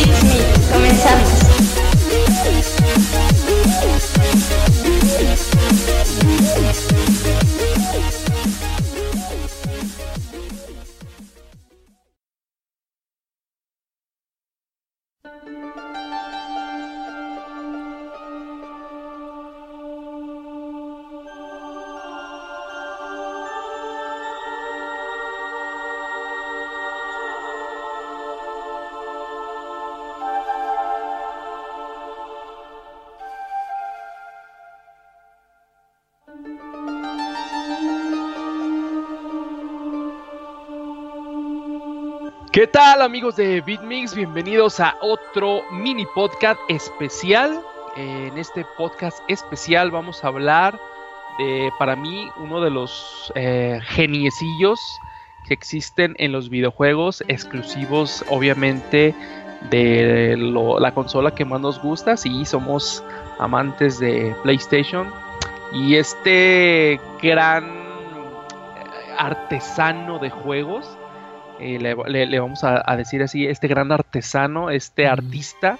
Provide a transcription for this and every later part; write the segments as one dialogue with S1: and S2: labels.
S1: Beat comenzamos.
S2: ¿Qué tal amigos de BitMix? Bienvenidos a otro mini podcast especial. En este podcast especial vamos a hablar de, para mí, uno de los eh, geniecillos que existen en los videojuegos, exclusivos obviamente de la consola que más nos gusta, si somos amantes de PlayStation. Y este gran eh, artesano de juegos, eh, le, le- le vamos a, a decir así, este gran artesano, este artista,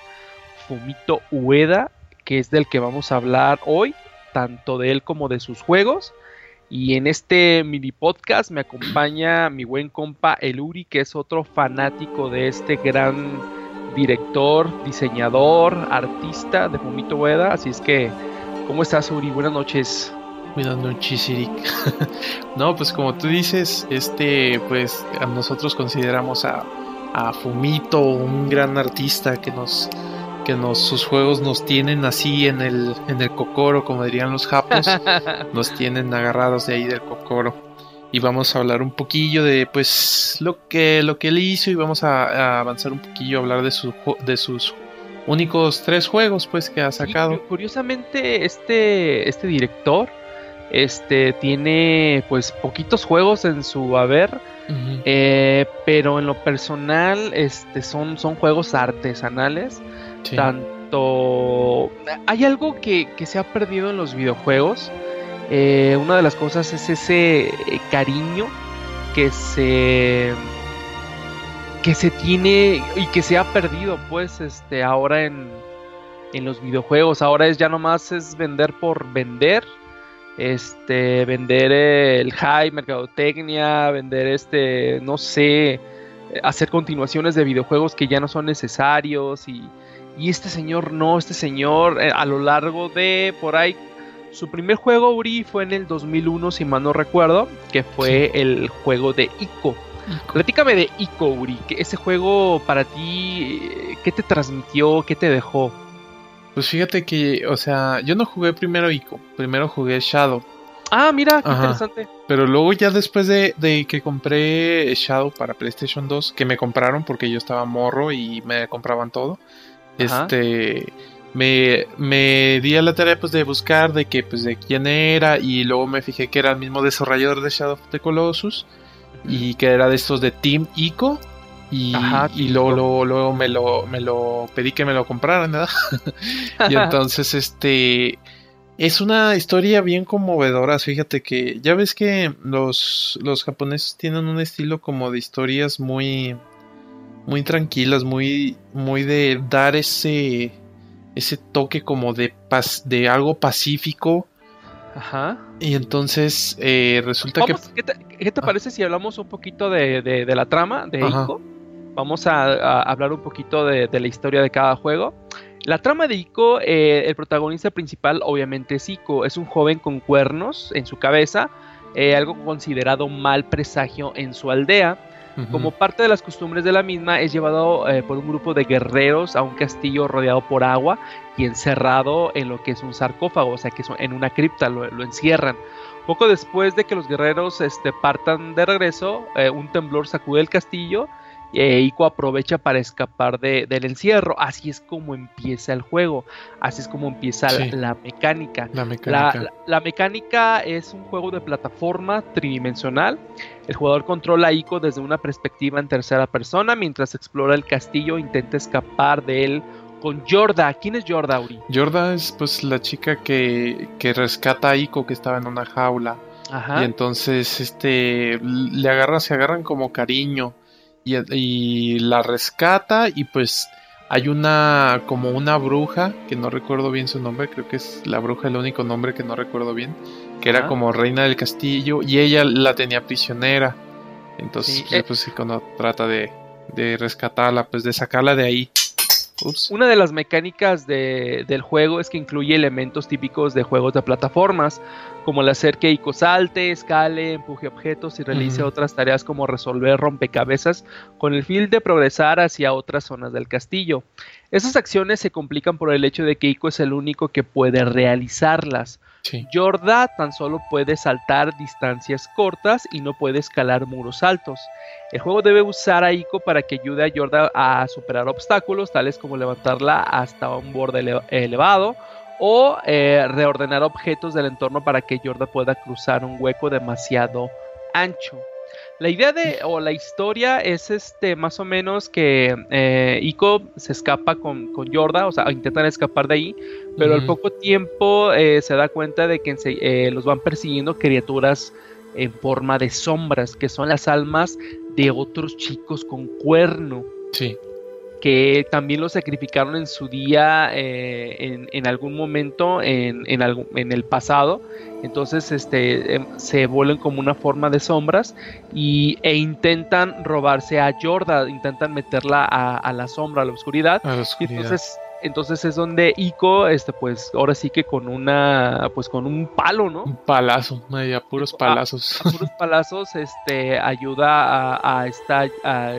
S2: Fumito Ueda, que es del que vamos a hablar hoy, tanto de él como de sus juegos. Y en este mini podcast me acompaña mi buen compa El Uri, que es otro fanático de este gran director, diseñador, artista de Fumito Ueda. Así es que, ¿cómo estás, Uri? Buenas noches.
S3: Buenas noches, Eric. no, pues como tú dices, este, pues a nosotros consideramos a, a Fumito un gran artista que nos, que nos, sus juegos nos tienen así en el, en el cocoro, como dirían los japos, nos tienen agarrados de ahí del cocoro. Y vamos a hablar un poquillo de, pues, lo que, lo que él hizo y vamos a, a avanzar un poquillo a hablar de, su, de sus únicos tres juegos, pues, que ha sacado.
S2: cu- curiosamente, este, este director este, tiene pues poquitos juegos en su haber, eh, pero en lo personal este, son, son juegos artesanales.
S3: Sí.
S2: Tanto... Hay algo que, que se ha perdido en los videojuegos. eh, una de las cosas es ese eh, cariño que se que se tiene y que se ha perdido pues este ahora en, en los videojuegos ahora es ya nomás es vender por vender este vender el high mercadotecnia vender este no sé eh, hacer continuaciones de videojuegos que ya no son necesarios y, y este señor no este señor eh, a lo largo de por ahí su primer juego Uri fue en el 2001 si mal no recuerdo que fue el juego de Ico Platícame de Ico, Uri. que ese juego para ti, eh, ¿qué te transmitió? ¿Qué te dejó?
S3: Pues fíjate que, o sea, yo no jugué primero Ico, primero jugué Shadow.
S2: Ah, mira, qué
S3: Ajá.
S2: interesante.
S3: Pero luego ya después de, de que compré Shadow para PlayStation 2, que me compraron porque yo estaba morro y me compraban todo,
S2: Ajá.
S3: este, me, me di a la tarea pues de buscar de que, pues de quién era y luego me fijé que era el mismo desarrollador de Shadow of the Colossus y que era de estos de Team Ico. Y,
S2: Ajá,
S3: y luego, luego, luego me lo, me lo pedí que me lo compraran, ¿verdad? y entonces, este, es una historia bien conmovedora. Fíjate que ya ves que los, los japoneses tienen un estilo como de historias muy, muy tranquilas, muy, muy de dar ese, ese toque como de paz, de algo pacífico.
S2: Ajá.
S3: Y entonces eh, resulta
S2: Vamos, ¿qué, te, qué te
S3: Ah.
S2: parece si hablamos un poquito de, de- de la trama de. Ico? Vamos a, a hablar un poquito de, de la historia de cada juego. La trama de Ico, eh, el protagonista principal obviamente es Ico, es un joven con cuernos en su cabeza, eh, algo considerado mal presagio en su aldea. Como parte de las costumbres de la misma, es llevado eh, por un grupo de guerreros a un castillo rodeado por agua y encerrado en lo que es un sarcófago, o sea que es en una cripta, lo, lo encierran. Poco después de que los guerreros este, partan de regreso, eh, un temblor sacude el castillo e Ico aprovecha para escapar de- del encierro. Así es como empieza el juego, así es como empieza la-
S3: Sí.
S2: la mecánica.
S3: La
S2: La,
S3: mecánica.
S2: la- la mecánica es un juego de plataforma tridimensional. El jugador controla a Ico desde una perspectiva en tercera persona mientras explora el castillo e intenta escapar de él con Yorda. ¿Quién es Yorda, Uri?
S3: Yorda es pues la chica que, que rescata a Ico que estaba en una jaula.
S2: Ajá.
S3: Y entonces este le agarra, se agarran como cariño. Y, y la rescata y pues hay una como una bruja que no recuerdo bien su nombre, creo que es la bruja el único nombre que no recuerdo bien, que era como reina del castillo y ella la tenía prisionera. Entonces,
S2: Sí,
S3: pues,
S2: eh.
S3: pues, cuando trata de, de rescatarla, pues de sacarla de ahí. Ups.
S2: Una de las mecánicas de- del juego es que incluye elementos típicos de juegos de plataformas, como el hacer que Ico salte, escale, empuje objetos y realice otras tareas como resolver rompecabezas con el fin de progresar hacia otras zonas del castillo. Esas acciones se complican por el hecho de que Ico es el único que puede realizarlas.
S3: Sí.
S2: Tan solo puede saltar distancias cortas y no puede escalar muros altos. El juego debe usar a Ico para que ayude a Yorda a superar obstáculos, tales como levantarla hasta un borde ele- elevado o eh, reordenar objetos del entorno para que Yorda pueda cruzar un hueco demasiado ancho. La idea de, o la historia es este, más o menos que eh, Ico se escapa con, con Yorda, o sea, intentan escapar de ahí, pero al poco tiempo eh, se da cuenta de que eh, los van persiguiendo criaturas en forma de sombras, que son las almas de otros chicos con cuerno,
S3: Sí.
S2: Que también los sacrificaron en su día, eh, en, en algún momento, en, en, algún- en el pasado. Entonces este, em, se vuelven como una forma de sombras y, e intentan robarse a Yorda, intentan meterla a, a la sombra, a la oscuridad.
S3: A la
S2: Y
S3: oscuridad.
S2: entonces, entonces es donde Ico, este, pues, ahora sí que con una, pues con un palo, ¿no?
S3: Un palazo, ay, a puros
S2: Ah,
S3: palazos.
S2: A puros palazos, este, ayuda a, a esta, a,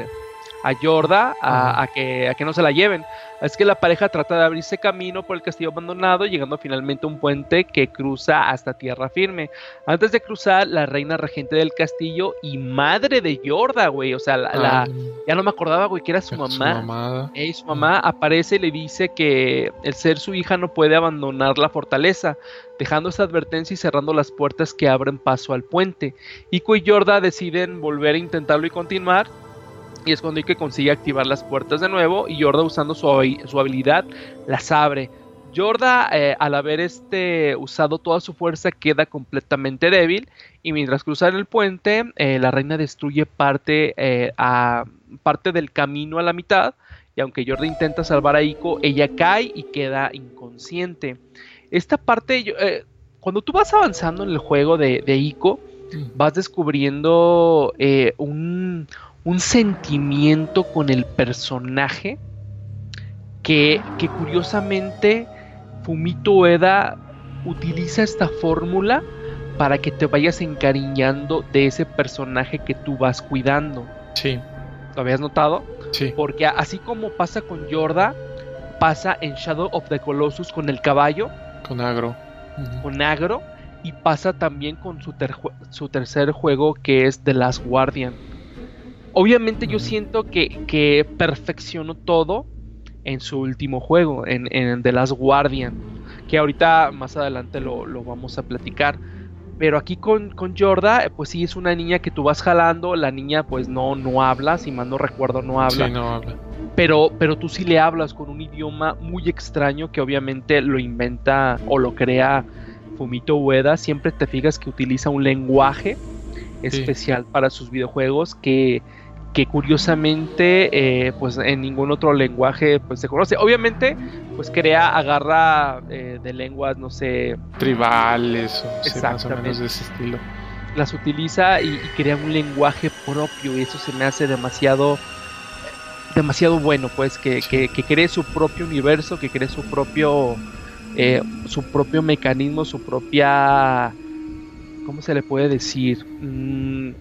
S2: a Yorda a, que, a que no se la lleven. Es que la pareja trata de abrirse camino por el castillo abandonado, llegando finalmente a un puente que cruza hasta tierra firme. Antes de cruzar, la reina regente del castillo y madre de Yorda, güey, o sea, la, la- ya no me acordaba, güey, que era su
S3: su
S2: mamá.
S3: mamada.
S2: Ey, su mamá aparece y le dice que el ser su hija no puede abandonar la fortaleza, dejando esa advertencia y cerrando las puertas que abren paso al puente. Ico y Yorda deciden volver a intentarlo y continuar. Y es cuando Ico consigue activar las puertas de nuevo y Yorda usando su, su habilidad las abre. Yorda eh, al haber este usado toda su fuerza queda completamente débil y mientras cruzan el puente eh, la reina destruye parte, eh, a, parte del camino a la mitad y aunque Yorda intenta salvar a Ico, ella cae y queda inconsciente. Esta parte, cuando tú vas avanzando en el juego de, de Ico, vas descubriendo un, un sentimiento con el personaje que, que curiosamente Fumito Ueda utiliza esta fórmula para que te vayas encariñando de ese personaje que tú vas cuidando.
S3: Sí,
S2: ¿Lo habías notado?
S3: sí.
S2: Porque así como pasa con Yorda, pasa en Shadow of the Colossus con el caballo,
S3: Con agro.
S2: Con Agro, y pasa también con su, ter- su tercer juego que es The Last Guardian. Obviamente yo siento que, que perfeccionó todo en su último juego, en, en The Last Guardian, que ahorita más adelante lo, lo vamos a platicar. Pero aquí con, con Yorda, eh, pues sí es una niña que tú vas jalando, la niña pues no, no habla, si mal no recuerdo no habla
S3: Sí, no habla.
S2: pero, pero tú sí le hablas con un idioma muy extraño que obviamente lo inventa o lo crea Fumito Ueda. Siempre te fijas que utiliza un lenguaje especial para sus videojuegos que, que curiosamente eh, pues en ningún otro lenguaje pues se conoce. Obviamente pues crea, agarra eh, de lenguas, no sé,
S3: Tribales o sí, más o menos de ese estilo.
S2: las utiliza y, y crea un lenguaje propio y eso se me hace demasiado demasiado bueno pues que,
S3: Sí.
S2: que, que cree su propio universo que cree su propio eh, su propio mecanismo su propia cómo se le puede decir Mm,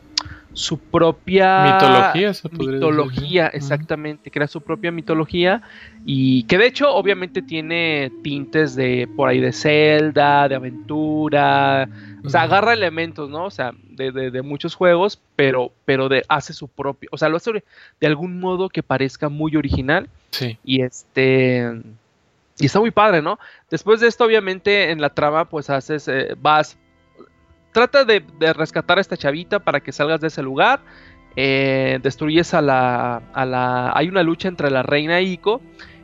S2: su propia
S3: Mitología, se podría decir,
S2: mitología, exactamente, crea su propia mitología y que de hecho obviamente tiene tintes de por ahí de Zelda, de aventura, o sea, agarra elementos, ¿no? O sea, de, de- de muchos juegos, pero, pero de, hace su propio, o sea, lo hace de algún modo que parezca muy original
S3: Sí,
S2: y este y está muy padre, ¿no? Después de esto, obviamente, en la trama, pues haces, eh, vas, trata de, de rescatar a esta chavita para que salgas de ese lugar, eh, destruyes a la, a la, hay una lucha entre la reina e Ico,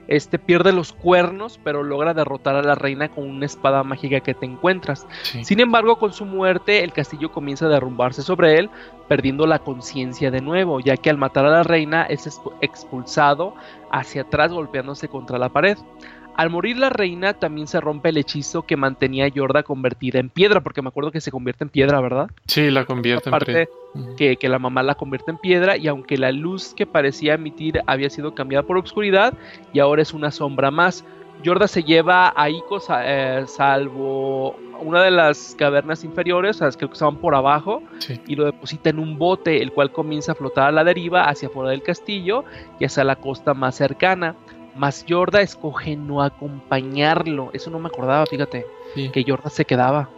S2: este pierde los cuernos, pero logra derrotar a la reina con una espada mágica que te encuentras.
S3: Sí.
S2: Sin embargo, con su muerte, el castillo comienza a derrumbarse sobre él, perdiendo la conciencia de nuevo, ya que al matar a la reina es expu- expulsado hacia atrás golpeándose contra la pared. Al morir la reina, también se rompe el hechizo que mantenía a Yorda convertida en piedra, porque me acuerdo que se convierte en piedra, ¿verdad?
S3: Sí, la convierte en
S2: Aparte
S3: Ujú.
S2: que, que la mamá la convierte en piedra, y aunque la luz que parecía emitir había sido cambiada por obscuridad, y ahora es una sombra más. Yorda se lleva a Ico eh, salvo una de las cavernas inferiores, las que estaban por abajo,
S3: Sí.
S2: y lo deposita en un bote, el cual comienza a flotar a la deriva hacia afuera del castillo y hacia la costa más cercana. Mas Yorda escoge no acompañarlo. Eso no me acordaba, fíjate,
S3: Sí.
S2: que Yorda se quedaba.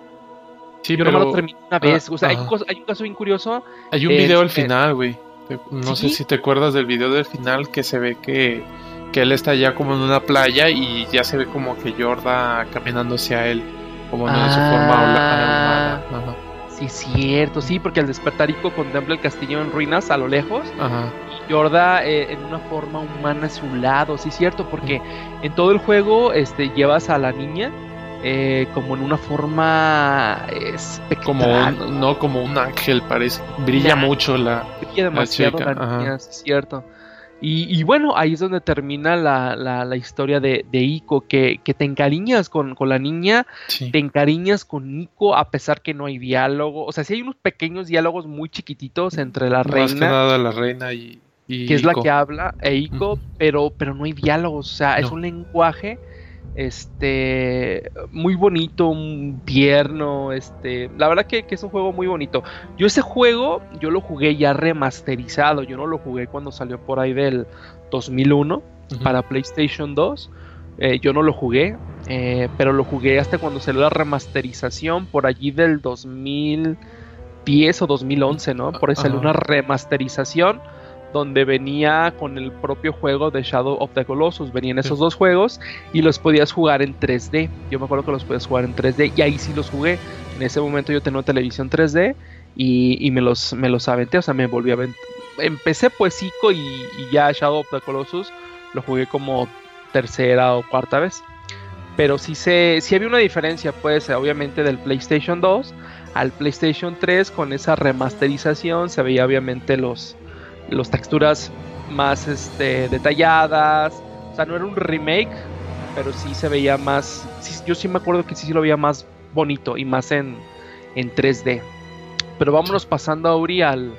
S3: Sí,
S2: Yo
S3: pero
S2: nomás lo terminé una vez. o sea, hay, cos- hay un caso bien curioso.
S3: hay un video al
S2: este-
S3: final, güey. No sé si te acuerdas del video del final que se ve que, que él está ya como en una playa y ya se ve como que Yorda caminando hacia él, como no de su forma
S2: Ah.
S3: humana. Ajá.
S2: Sí, es cierto, sí, porque al despertar Ico contempla el castillo en ruinas a lo lejos
S3: Ajá.
S2: y Yorda eh, en una forma humana a su lado, sí, es cierto, porque en todo el juego este, llevas a la niña eh, como en una forma espectral.
S3: Como un, no como un ángel, parece. Brilla
S2: Nah.
S3: mucho la.
S2: brilla demasiado
S3: chica,
S2: la
S3: ajá.
S2: niña, sí, es cierto. Y, y bueno, ahí es donde termina la, la- la historia de, de Ico, que, que te encariñas con, con la niña,
S3: Sí.
S2: te encariñas con Nico a pesar que no hay diálogo. O sea, sí hay unos pequeños diálogos muy chiquititos entre la
S3: Más que
S2: reina,
S3: nada la reina y. y
S2: que es la
S3: Ico.
S2: que habla, e Ico, pero, pero no hay diálogos. O sea, es un lenguaje este muy bonito, un tierno, este, la verdad que, que es un juego muy bonito. Yo ese juego, yo lo jugué ya remasterizado, yo no lo jugué cuando salió por ahí del 2001
S3: Ujú.
S2: para PlayStation 2. Eh, yo no lo jugué, eh, pero lo jugué hasta cuando salió la remasterización por allí del 2010 o 2011, ¿no? Por ahí salió una remasterización donde venía con el propio juego de Shadow of the Colossus. Venían esos
S3: Sí.
S2: dos juegos y los podías jugar en 3D. Yo me acuerdo que los podías jugar en 3D y ahí sí los jugué. En ese momento yo tenía televisión 3D y, y me, los, me los aventé, o sea, me volví a aventar. Empecé pues Ico y, y ya Shadow of the Colossus lo jugué como tercera o cuarta vez. Pero sí, se, sí había una diferencia, pues, obviamente del PlayStation 2 al PlayStation 3 con esa remasterización. Se veía obviamente los, los texturas más este, detalladas. O sea, no era un remake, pero sí se veía más. sí, yo sí me acuerdo que sí, sí lo veía más bonito y más en, en 3D. Pero vámonos pasando, Auri, al.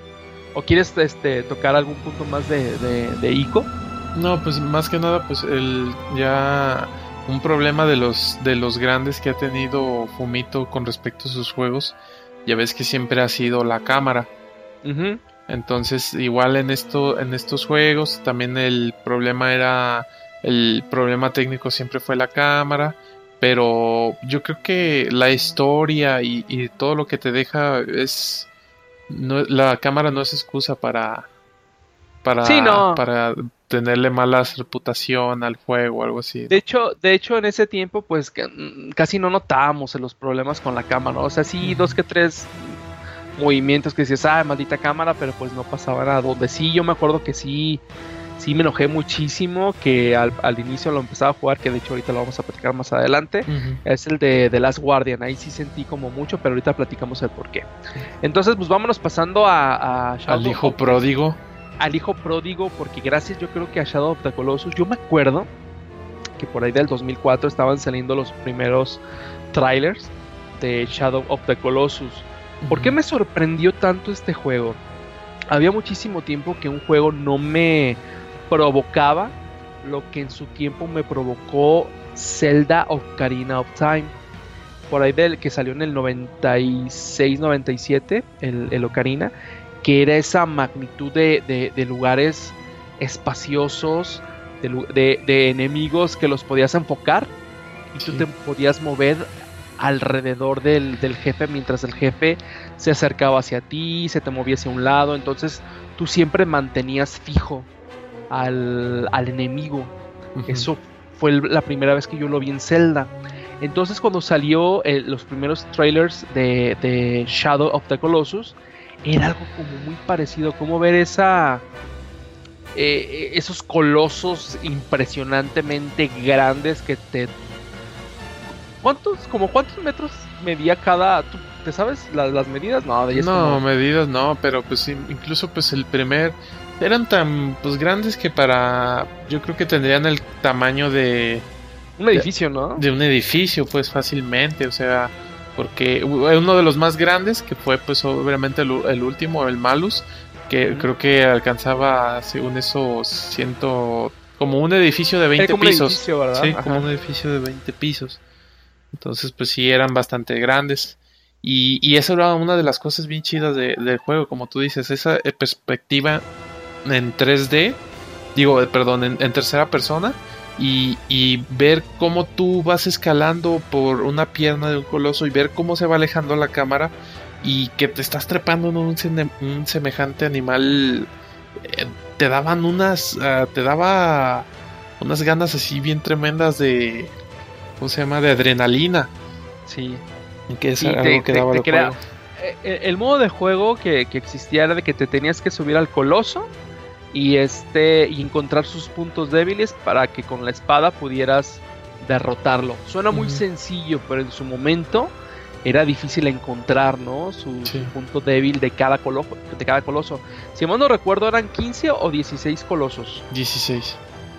S2: ¿O quieres este, tocar algún punto más de, de, de Ico?
S3: No, pues más que nada, pues el ya un problema de los de los grandes que ha tenido Fumito con respecto a sus juegos, ya ves que siempre ha sido la cámara.
S2: Ujú.
S3: Entonces, igual en esto en estos juegos también el problema era el problema técnico siempre fue la cámara, pero yo creo que la historia y, y todo lo que te deja es no, la cámara no es excusa para para
S2: Sí, no.
S3: para tenerle mala reputación al juego o algo así.
S2: De hecho, de hecho, en ese tiempo, pues mm, casi no notábamos los problemas con la cámara. ¿no? O sea, sí, dos que tres movimientos que decías, ah, maldita cámara, pero pues no pasaba nada. Donde sí, yo me acuerdo que sí, sí me enojé muchísimo, que al, al inicio lo empezaba a jugar, que de hecho ahorita lo vamos a platicar más adelante. Es el de The Last Guardian. Ahí sí sentí como mucho, pero ahorita platicamos el por qué. Entonces, pues vámonos pasando a, a Shadow
S3: Al hijo pródigo.
S2: al hijo pródigo, porque gracias yo creo que a Shadow of the Colossus, yo me acuerdo que por ahí del 2004 estaban saliendo los primeros trailers de Shadow of the Colossus. ¿Por qué me sorprendió tanto este juego? Había muchísimo tiempo que un juego no me provocaba lo que en su tiempo me provocó Zelda Ocarina of Time. Por ahí del que salió en el 96-97, el, el Ocarina, que era esa magnitud de, de- de lugares espaciosos, de, enemigos que los podías enfocar y tú te podías mover alrededor del, del jefe mientras el jefe se acercaba hacia ti, se te movía hacia un lado, entonces tú siempre mantenías fijo al, al enemigo. Eso fue el- la primera vez que yo lo vi en Zelda. Entonces cuando salió eh, los primeros trailers de, de Shadow of the Colossus, era algo como muy parecido, como ver esa eh, esos colosos impresionantemente grandes que te... ¿Cuántos, como cuántos metros medía cada... ¿tú ¿Te sabes las medidas?
S3: No, de No, medidas no, pero pues incluso pues el primer... Eran tan pues grandes que para... Yo creo que tendrían el tamaño de...
S2: Un edificio, ¿no?
S3: De un edificio, pues fácilmente, o sea porque uno de los más grandes, que fue pues obviamente el, último, el Malus, que creo que alcanzaba, según eso, ciento... como un edificio de 20 pisos. Sí, como un edificio de 20 pisos. Entonces, pues sí, eran bastante grandes. Y, y eso era una de las cosas bien chidas del juego, como tú dices, esa eh, perspectiva en 3D, digo, eh, perdón, en tercera persona, y, ver cómo tú vas escalando por una pierna de un coloso y ver cómo se va alejando la cámara y que te estás trepando en un, semejante animal eh, te daban unas ah, te daba unas ganas así bien tremendas de ¿cómo se llama? de adrenalina
S2: sí
S3: que es algo que daba
S2: el, eh, el modo de juego que, que existía era de que te tenías que subir al coloso y este y encontrar sus puntos débiles para que con la espada pudieras derrotarlo. Suena muy sencillo, pero en su momento era difícil encontrar, ¿no? Su, punto débil de cada, coloso, de cada coloso. Si mal no recuerdo, eran 15 o 16 colosos.
S3: 16.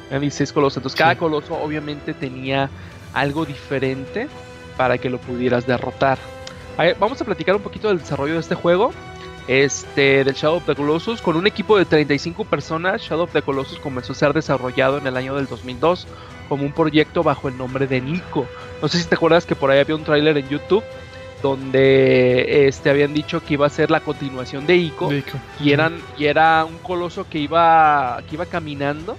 S2: Eran 16 colosos. Entonces, cada coloso obviamente tenía algo diferente para que lo pudieras derrotar. vamos a platicar un poquito del desarrollo de este juego este, del Shadow of the Colossus. Con un equipo de 35 personas, Shadow of the Colossus comenzó a ser desarrollado en el año del 2002 como un proyecto bajo el nombre de Nico. No sé si te acuerdas que por ahí había un tráiler en YouTube donde este habían dicho que iba a ser la continuación de Ico, y eran y era un coloso que iba que iba caminando.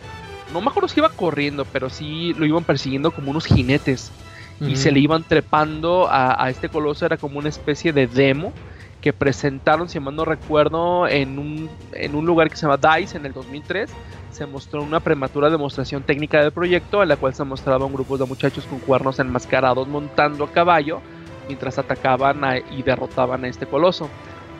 S2: No me acuerdo si iba corriendo, pero sí lo iban persiguiendo como unos jinetes y se le iban trepando a, a, este coloso era como una especie de demo que presentaron, si mal no recuerdo, en un, en un lugar que se llama DICE en el 2003. Se mostró una prematura demostración técnica del proyecto, en la cual se mostraba un grupo de muchachos con cuernos enmascarados montando a caballo mientras atacaban y derrotaban a este coloso.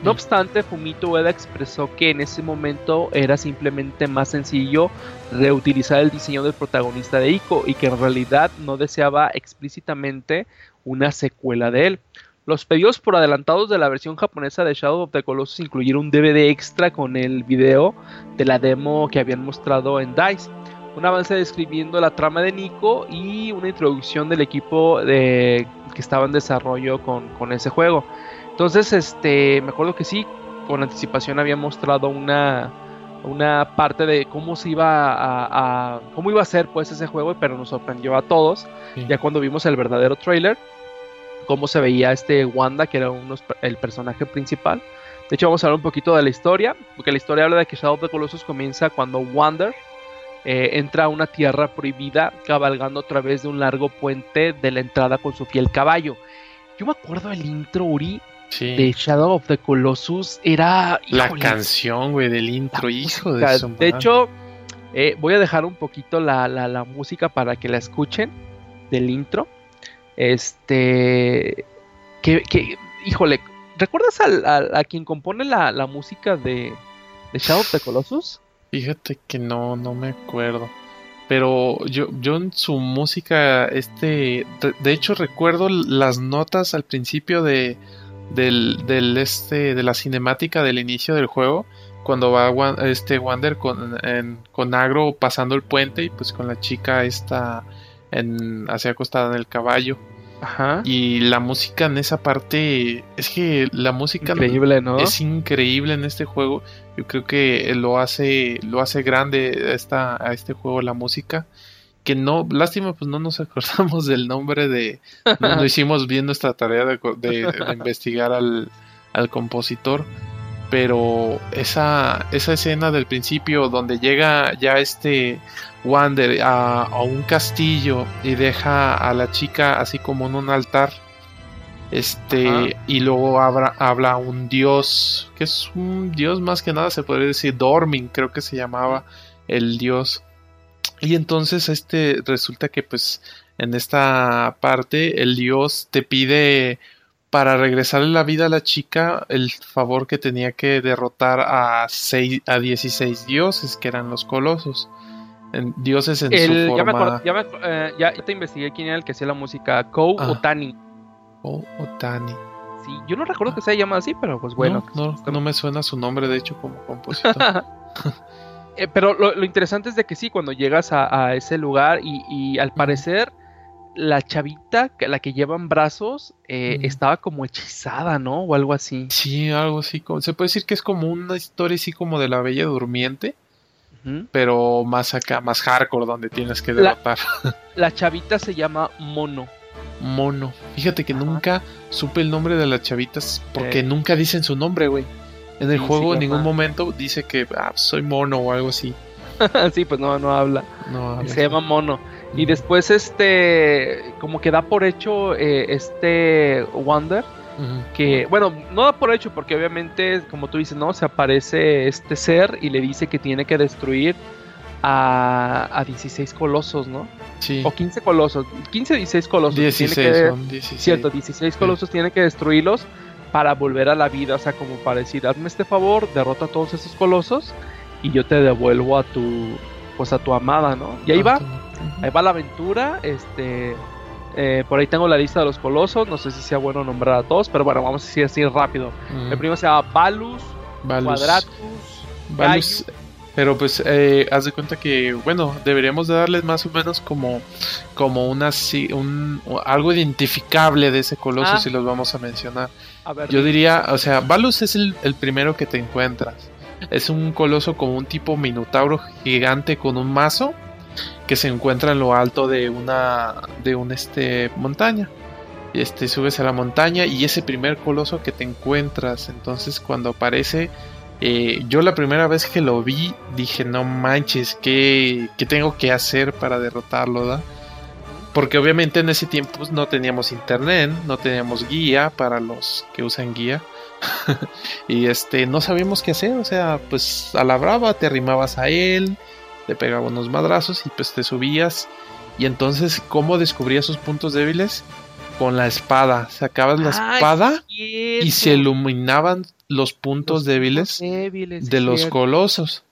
S2: No obstante, Fumito Ueda expresó que en ese momento era simplemente más sencillo reutilizar el diseño del protagonista de Ico y que en realidad no deseaba explícitamente una secuela de él. Los pedidos por adelantados de la versión japonesa de Shadow of the Colossus incluyeron un DVD extra con el video de la demo que habían mostrado en DICE, un avance describiendo la trama de Nico y una introducción del equipo que estaba en desarrollo con, ese juego. Entonces, este, me acuerdo que sí, con anticipación había mostrado una, una parte de cómo se iba a, cómo iba a ser pues ese juego, pero nos sorprendió a todos ya cuando vimos el verdadero trailer cómo se veía este Wanda, que era el personaje principal. De hecho, vamos a hablar un poquito de la historia, porque la historia habla de que Shadow of the Colossus comienza cuando Wander eh, entra a una tierra prohibida cabalgando a través de un largo puente de la entrada con su fiel caballo. Yo me acuerdo del intro, Uri, de Shadow of the Colossus. Era.
S3: La canción, güey, del intro, hijo de eso.
S2: De hecho, eh, voy a dejar un poquito la, la música para que la escuchen del intro. Este. Que, que híjole, ¿recuerdas a quien compone la, la música de, de Shadow of the Colossus?
S3: Fíjate que no, no me acuerdo. Pero yo, yo en su música, este. De, hecho, recuerdo las notas al principio de. Del, del este. de la cinemática del inicio del juego. Cuando va este Wander con, con Agro pasando el puente y pues con la chica esta en, así acostada en el caballo. Ajá. Y la música en esa parte, es que la música
S2: increíble, ¿no?
S3: es increíble en este juego. Yo creo que lo hace, lo hace grande esta, a este juego la música. Que no, lástima, pues no nos acordamos del nombre de. No, hicimos bien nuestra tarea de, de investigar al, al compositor pero esa, esa escena del principio donde llega ya este Wander a, un castillo y deja a la chica así como en un altar este y luego habla, habla un dios que es un dios más que nada se podría decir Dormin creo que se llamaba el dios y entonces este resulta que pues en esta parte el dios te pide para regresarle la vida a la chica, el favor que tenía que derrotar a, seis, a 16 dioses, que eran los colosos. En, dioses en
S2: El-
S3: su
S2: ya, me
S3: forma.
S2: acuerdo- ya, me- eh, ya- te investigué quién era el que hacía la música. Kou
S3: Ah.
S2: Otani.
S3: Oh, Otani.
S2: Sí, yo no recuerdo que se haya llamado así, pero pues bueno.
S3: no, no, no me suena su nombre, de hecho, como compositor.
S2: Eh, pero lo, lo interesante es de que sí, cuando llegas a, a ese lugar y, y al parecer la chavita, que- la que lleva en brazos, eh, estaba como hechizada, ¿no? O algo así.
S3: sí, algo así. Como, se puede decir que es como una historia así como de la Bella Durmiente, pero más acá, más hardcore, donde tienes que
S2: La-
S3: derrotar.
S2: La chavita se llama Mono.
S3: Mono. Fíjate que
S2: Ajá.
S3: nunca supe el nombre de las chavitas porque
S2: Eh.
S3: nunca dicen su nombre, güey. En el
S2: Sí,
S3: juego
S2: sí,
S3: en ningún momento dice que ah, soy mono o algo así.
S2: sí, pues no, no habla.
S3: No, habla.
S2: Se llama Mono. Y después, este, como que da por hecho eh, este Wonder,
S3: Ujú.
S2: que, bueno, no da por hecho porque obviamente, como tú dices, ¿no? Se aparece este ser y le dice que tiene que destruir a, a 16 colosos, ¿no?
S3: Sí.
S2: O 15 colosos, 15 o 16 colosos. que tiene
S3: 16,
S2: que-
S3: son 16.
S2: Cierto, 16 colosos tiene que destruirlos para volver a la vida, o sea, como para decir, hazme este favor, derrota a todos esos colosos y yo te devuelvo a tu, pues a tu amada, ¿no? Y ahí
S3: Ah,
S2: va, ahí va la aventura, este, eh, por ahí tengo la lista de los colosos, no sé si sea bueno nombrar a todos, pero bueno, vamos a decir así rápido. El primero se llama Balus,
S3: Valus.
S2: Quadratus,
S3: Valus, Pero pues eh, haz de cuenta que, bueno, deberíamos de darles más o menos como, como una, un, algo identificable de ese coloso
S2: Ah.
S3: si los vamos a mencionar. Yo diría, o sea, Valus es el, el primero que te encuentras. Es un coloso como un tipo minotauro gigante con un mazo que se encuentra en lo alto de una de un este montaña. Este subes a la montaña y ese primer coloso que te encuentras, entonces cuando aparece eh, yo la primera vez que lo vi dije, no manches, ¿qué, qué tengo que hacer para derrotarlo? da?". Porque obviamente en ese tiempo pues, no teníamos internet, no teníamos guía para los que usan guía. y este, no sabíamos qué hacer, o sea, pues a la brava te arrimabas a él, te pegaba unos madrazos y pues te subías. Y entonces, ¿cómo descubrías sus puntos débiles? Con la espada. Sacabas la
S2: Ah,
S3: espada
S2: es
S3: y se iluminaban los puntos
S2: Los
S3: débiles de los
S2: cierto.
S3: colosos.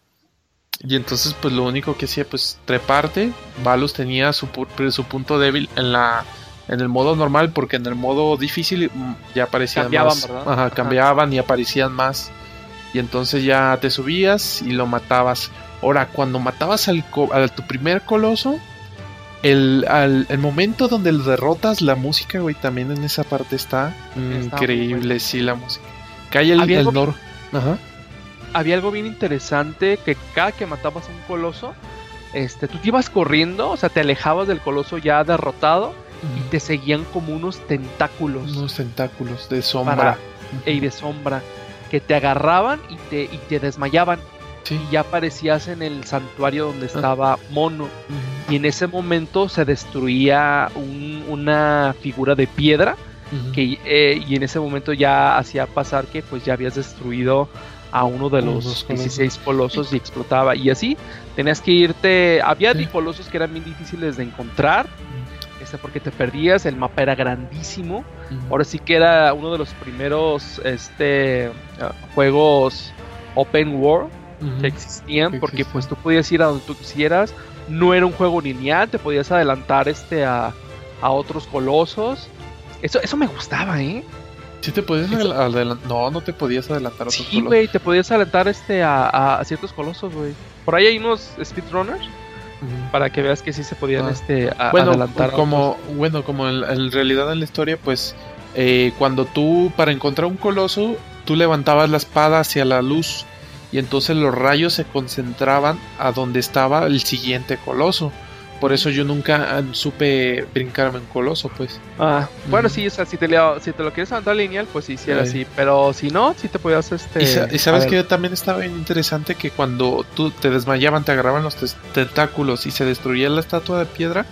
S3: Y entonces, pues lo único que hacía, pues treparte. Valus tenía su, su punto débil en la en el modo normal, porque en el modo difícil mm, ya aparecían
S2: Cambiaban,
S3: más.
S2: ¿verdad?
S3: Ajá,
S2: Ajá.
S3: cambiaban y aparecían más. Y entonces ya te subías y lo matabas. Ahora, cuando matabas al, co- al tu primer coloso, el, al- el momento donde lo derrotas, la música, güey, también en esa parte está increíble, sí, la música. Cae el, el nor. Ajá.
S2: Había algo bien interesante que cada que matabas a un coloso, este, tú te ibas corriendo, o sea, te alejabas del coloso ya derrotado y te seguían como unos tentáculos.
S3: Unos tentáculos de sombra.
S2: Para- y de sombra que te agarraban y te, y te desmayaban.
S3: Sí.
S2: y ya aparecías en el santuario donde estaba Mono. Y en ese momento se destruía un- una figura de piedra que, eh, y en ese momento ya hacía pasar que pues ya habías destruido a uno de los
S3: dos colosos.
S2: 16 colosos y explotaba. Y así tenías que irte había
S3: Sí.
S2: colosos que eran bien difíciles de encontrar este, porque te perdías el mapa era grandísimo.
S3: Ujú.
S2: ahora sí que era uno de los primeros este ah, juegos open world que existían
S3: Que
S2: porque pues tú podías ir a donde tú quisieras. No era un juego lineal te podías adelantar este a, a otros colosos eso eso me gustaba eh
S3: Sí te podías adelantar. No, no te podías adelantar a otros
S2: sí güey te podías adelantar este a, ciertos colosos güey por ahí hay unos speedrunners para que veas que sí se podían
S3: Ah.
S2: este a-
S3: Bueno,
S2: adelantar
S3: como, bueno, como en, en realidad en la historia, pues eh, cuando tú, para encontrar un coloso, tú levantabas la espada hacia la luz y entonces los rayos se concentraban a donde estaba el siguiente coloso. Por eso yo nunca ah, supe brincarme un coloso, pues.
S2: Ah, bueno sí o sea si te, leo- si te lo quieres adelantar lineal pues sí sí era
S3: Eh.
S2: así pero si no sí te podías este
S3: Y, sa- y sabes que
S2: ver,
S3: también estaba bien interesante que cuando tú te desmayaban, te agarraban los tentáculos y se destruía la estatua de piedra,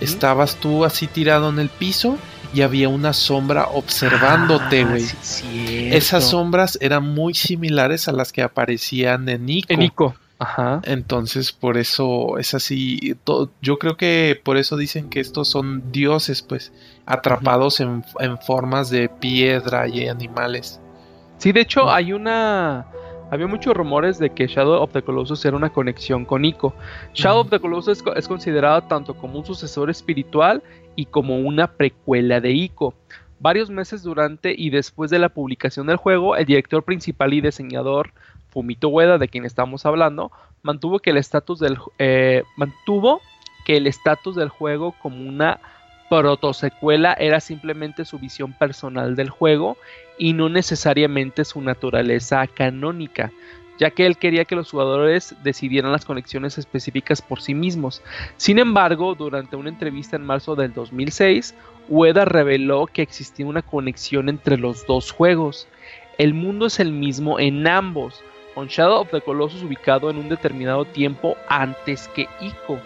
S3: estabas tú así tirado en el piso y había una sombra observándote,
S2: Ah,
S3: güey.
S2: sí, cierto.
S3: Esas sombras eran muy similares a las que aparecían en Nico.
S2: en Ico ajá
S3: Entonces, por eso es así. yo creo que por eso dicen que estos son dioses, pues. atrapados en, en formas de piedra y animales.
S2: Sí, de hecho
S3: Mm.
S2: hay una... Había muchos rumores de que Shadow of the Colossus era una conexión con Ico. Shadow of the Colossus es, es considerado tanto como un sucesor espiritual y como una precuela de Ico. Varios meses durante y después de la publicación del juego, el director principal y diseñador Fumito Ueda, de quien estamos hablando, mantuvo que el estatus del eh, mantuvo que el estatus del juego como una protosecuela era simplemente su visión personal del juego y no necesariamente su naturaleza canónica, ya que él quería que los jugadores decidieran las conexiones específicas por sí mismos. Sin embargo, durante una entrevista en marzo del 2006, Ueda reveló que existía una conexión entre los dos juegos. El mundo es el mismo en ambos, con Shadow of the Colossus ubicado en un determinado tiempo antes que Ico,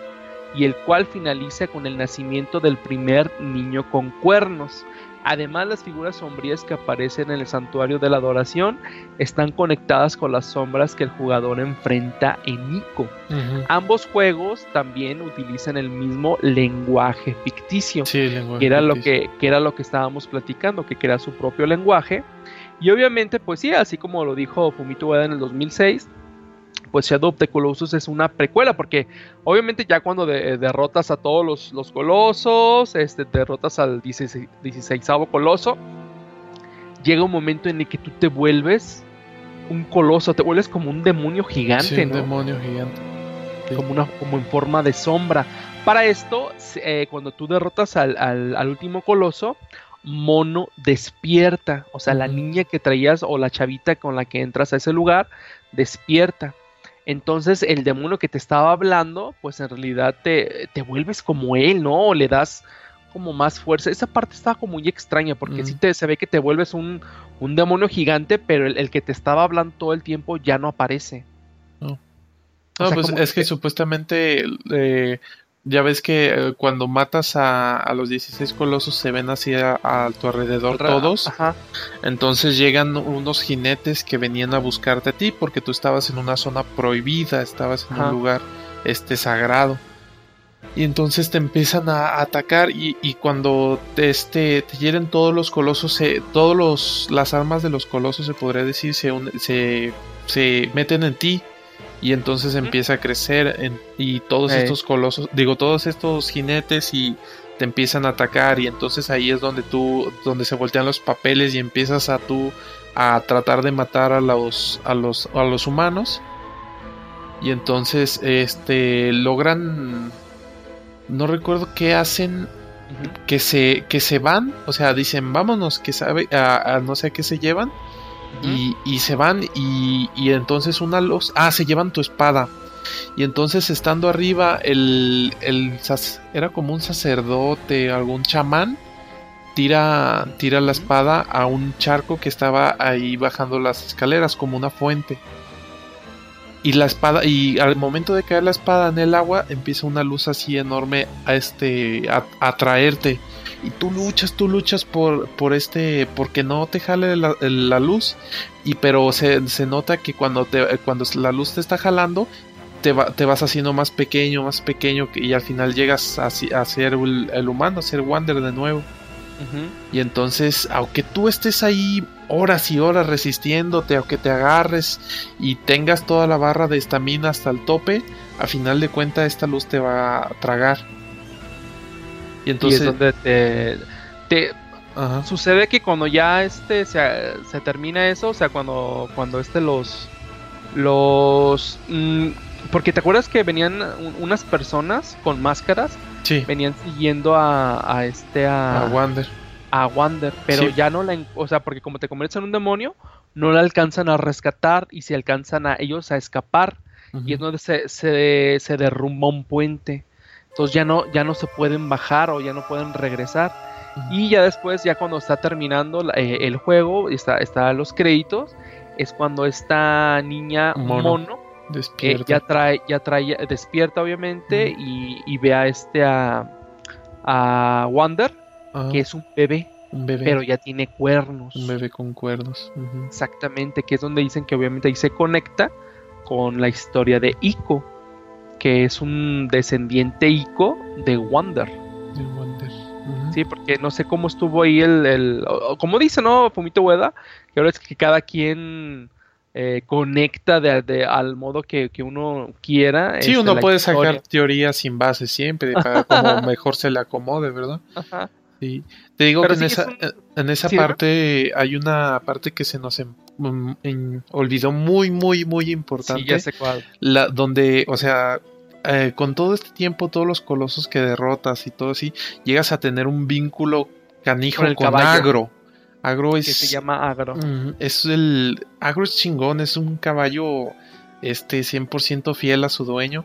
S2: y el cual finaliza con el nacimiento del primer niño con cuernos. Además, las figuras sombrías que aparecen en el santuario de la adoración están conectadas con las sombras que el jugador enfrenta en Ico. Ambos juegos también utilizan el mismo lenguaje ficticio,
S3: Sí, el lenguaje
S2: que era lo que, que era lo que estábamos platicando, que crea su propio lenguaje. Y obviamente, pues sí, así como lo dijo Fumito Ueda en el 2006, pues Shadow of the Colossus es una precuela, porque obviamente ya cuando de- derrotas a todos los, los colosos, este, derrotas al 16, 16 coloso, llega un momento en el que tú te vuelves un coloso, te vuelves como un demonio gigante,
S3: Sí, un
S2: ¿no?
S3: demonio gigante. Sí.
S2: como, una, como en forma de sombra. Para esto, eh, cuando tú derrotas al, al- al último coloso, Mono despierta. O sea, la niña que traías o la chavita con la que entras a ese lugar, despierta. Entonces el demonio que te estaba hablando, pues en realidad te, te vuelves como él, ¿no? O le das como más fuerza. Esa parte estaba como muy extraña porque
S3: Mm.
S2: sí te, se ve que te vuelves un, un demonio gigante, pero el, el que te estaba hablando todo el tiempo ya no aparece.
S3: No,
S2: O sea,
S3: pues es que
S2: que-
S3: supuestamente eh, ya ves que eh, cuando matas a, a los 16 colosos se ven así a, a tu alrededor todos.
S2: Ajá.
S3: Entonces llegan unos jinetes que venían a buscarte a ti porque tú estabas en una zona prohibida, estabas en
S2: Ajá.
S3: un lugar este sagrado. Y entonces te empiezan a, atacar y, y cuando te, este, te hieren todos los colosos, se, todos los, las armas de los colosos se podría decir se, se, se meten en ti y entonces empieza a crecer en- y todos estos colosos, digo todos estos jinetes y te empiezan a atacar y entonces ahí es donde tú, donde se voltean los papeles y empiezas a tú a tratar de matar a los, a los, a los humanos. Y entonces este logran no recuerdo qué hacen que se que se van o sea dicen vámonos que sabe a, a no sé qué se llevan y, y se van y, y entonces una los ah se llevan tu espada. Y entonces estando arriba el, el era como un sacerdote algún chamán tira tira la espada a un charco que estaba ahí bajando las escaleras como una fuente. Y la espada y al momento de caer la espada en el agua empieza una luz así enorme a este a, a atraerte y tú luchas tú luchas por por este porque no te jale la, la luz y pero se, se nota que cuando te cuando la luz te está jalando te, va- te vas haciendo más pequeño más pequeño que- y al final llegas a, a ser el, el humano a ser Wander de nuevo y entonces, aunque tú estés ahí horas y horas resistiéndote, aunque te agarres y tengas toda la barra de estamina hasta el tope, a final de cuentas esta luz te va a tragar. Y
S2: y
S3: entonces,
S2: es donde te, te-
S3: ajá,
S2: sucede que cuando ya este se, se termina eso, o sea, cuando cuando este los los mm, porque te acuerdas que venían un- unas personas con máscaras
S3: sí,
S2: venían siguiendo a, a este a,
S3: a Wander.
S2: a Wander, pero
S3: Sí.
S2: ya no la, o sea, porque como te conviertes en un demonio, no la alcanzan a rescatar y se alcanzan a ellos a escapar y es donde se, se, se derrumba un puente. Entonces ya no, ya no se pueden bajar o ya no pueden regresar. Y ya después, ya cuando está terminando la- eh, el juego, está, está los créditos, es cuando esta niña
S3: Mono.
S2: mono, eh,
S3: Despierta.
S2: ya trae, ya trae, despierta obviamente y, y ve a este a, a Wander,
S3: Ajá,
S2: que es un bebé,
S3: un bebé.
S2: pero ya tiene cuernos.
S3: Un bebé con cuernos.
S2: Exactamente, que es donde dicen que obviamente ahí se conecta con la historia de Ico, que es un descendiente Ico de Wander.
S3: De Wander.
S2: Sí, porque no sé cómo estuvo ahí el, el o- como dice, ¿no? Fumito Ueda, que ahora es que cada quien eh, conecta de, de- al modo que, que uno quiera.
S3: Sí,
S2: este,
S3: uno puede sacar teorías sin base siempre, para como mejor se le acomode, ¿verdad?
S2: Ajá.
S3: Sí. Te digo
S2: Pero
S3: que en
S2: es
S3: esa,
S2: un-
S3: en esa parte hay una parte que se nos em- mm, en- olvidó muy, muy, muy importante.
S2: Sí, ya sé cuál.
S3: la, donde, o sea, eh, con todo este tiempo, todos los colosos que derrotas y todo así, llegas a tener un vínculo canijo
S2: Con el
S3: con,
S2: caballo.
S3: Agro. Agro es,
S2: Que se llama Agro.
S3: es el, Agro es chingón, es un caballo, este, 100% fiel a su dueño.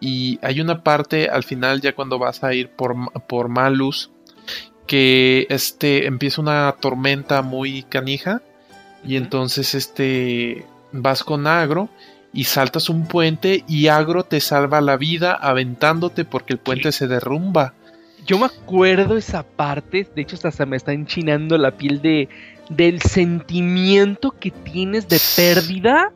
S3: Y hay una parte al final, ya cuando vas a ir por, por Malus, que este, empieza una tormenta muy canija. Y entonces este vas con Agro y saltas un puente y Agro te salva la vida aventándote porque el puente se derrumba.
S2: Yo me acuerdo esa parte, de hecho hasta se me está enchinando la piel de del sentimiento que tienes de pérdida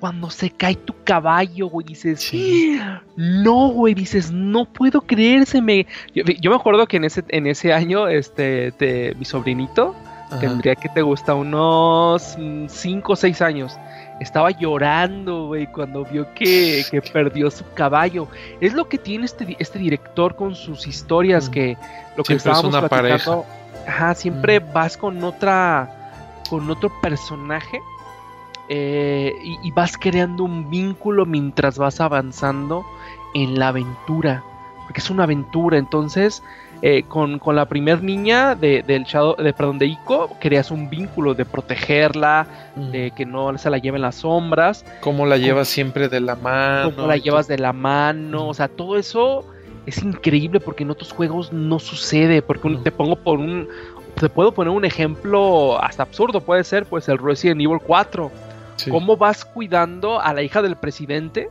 S2: cuando se cae tu caballo, güey, dices,
S3: Sí.
S2: no, güey, dices, no puedo creérseme. Yo, yo me acuerdo que en ese en ese año este te- mi sobrinito
S3: Ajá.
S2: tendría que te gusta unos 5 o 6 años. Estaba llorando, güey, cuando vio que, que perdió su caballo. Es lo que tiene este, este director con sus historias,
S3: Mm.
S2: que lo que
S3: Siempre es
S2: estábamos
S3: una
S2: platicando. Ajá, siempre vas con otra, con otro personaje eh, y, y vas creando un vínculo mientras vas avanzando en la aventura. Porque es una aventura, entonces eh, con, con la primer niña de, del Shadow, de, perdón, de Ico, creas un vínculo de protegerla,
S3: Mm.
S2: de que no se la lleven las sombras,
S3: Cómo la llevas siempre de la mano.
S2: cómo la llevas de la mano, o sea, todo eso es increíble porque en otros juegos no sucede, porque un- te pongo por un, te puedo poner un ejemplo hasta absurdo, puede ser, pues el Resident Evil 4,
S3: todo. Sí.
S2: cómo vas cuidando a la hija del presidente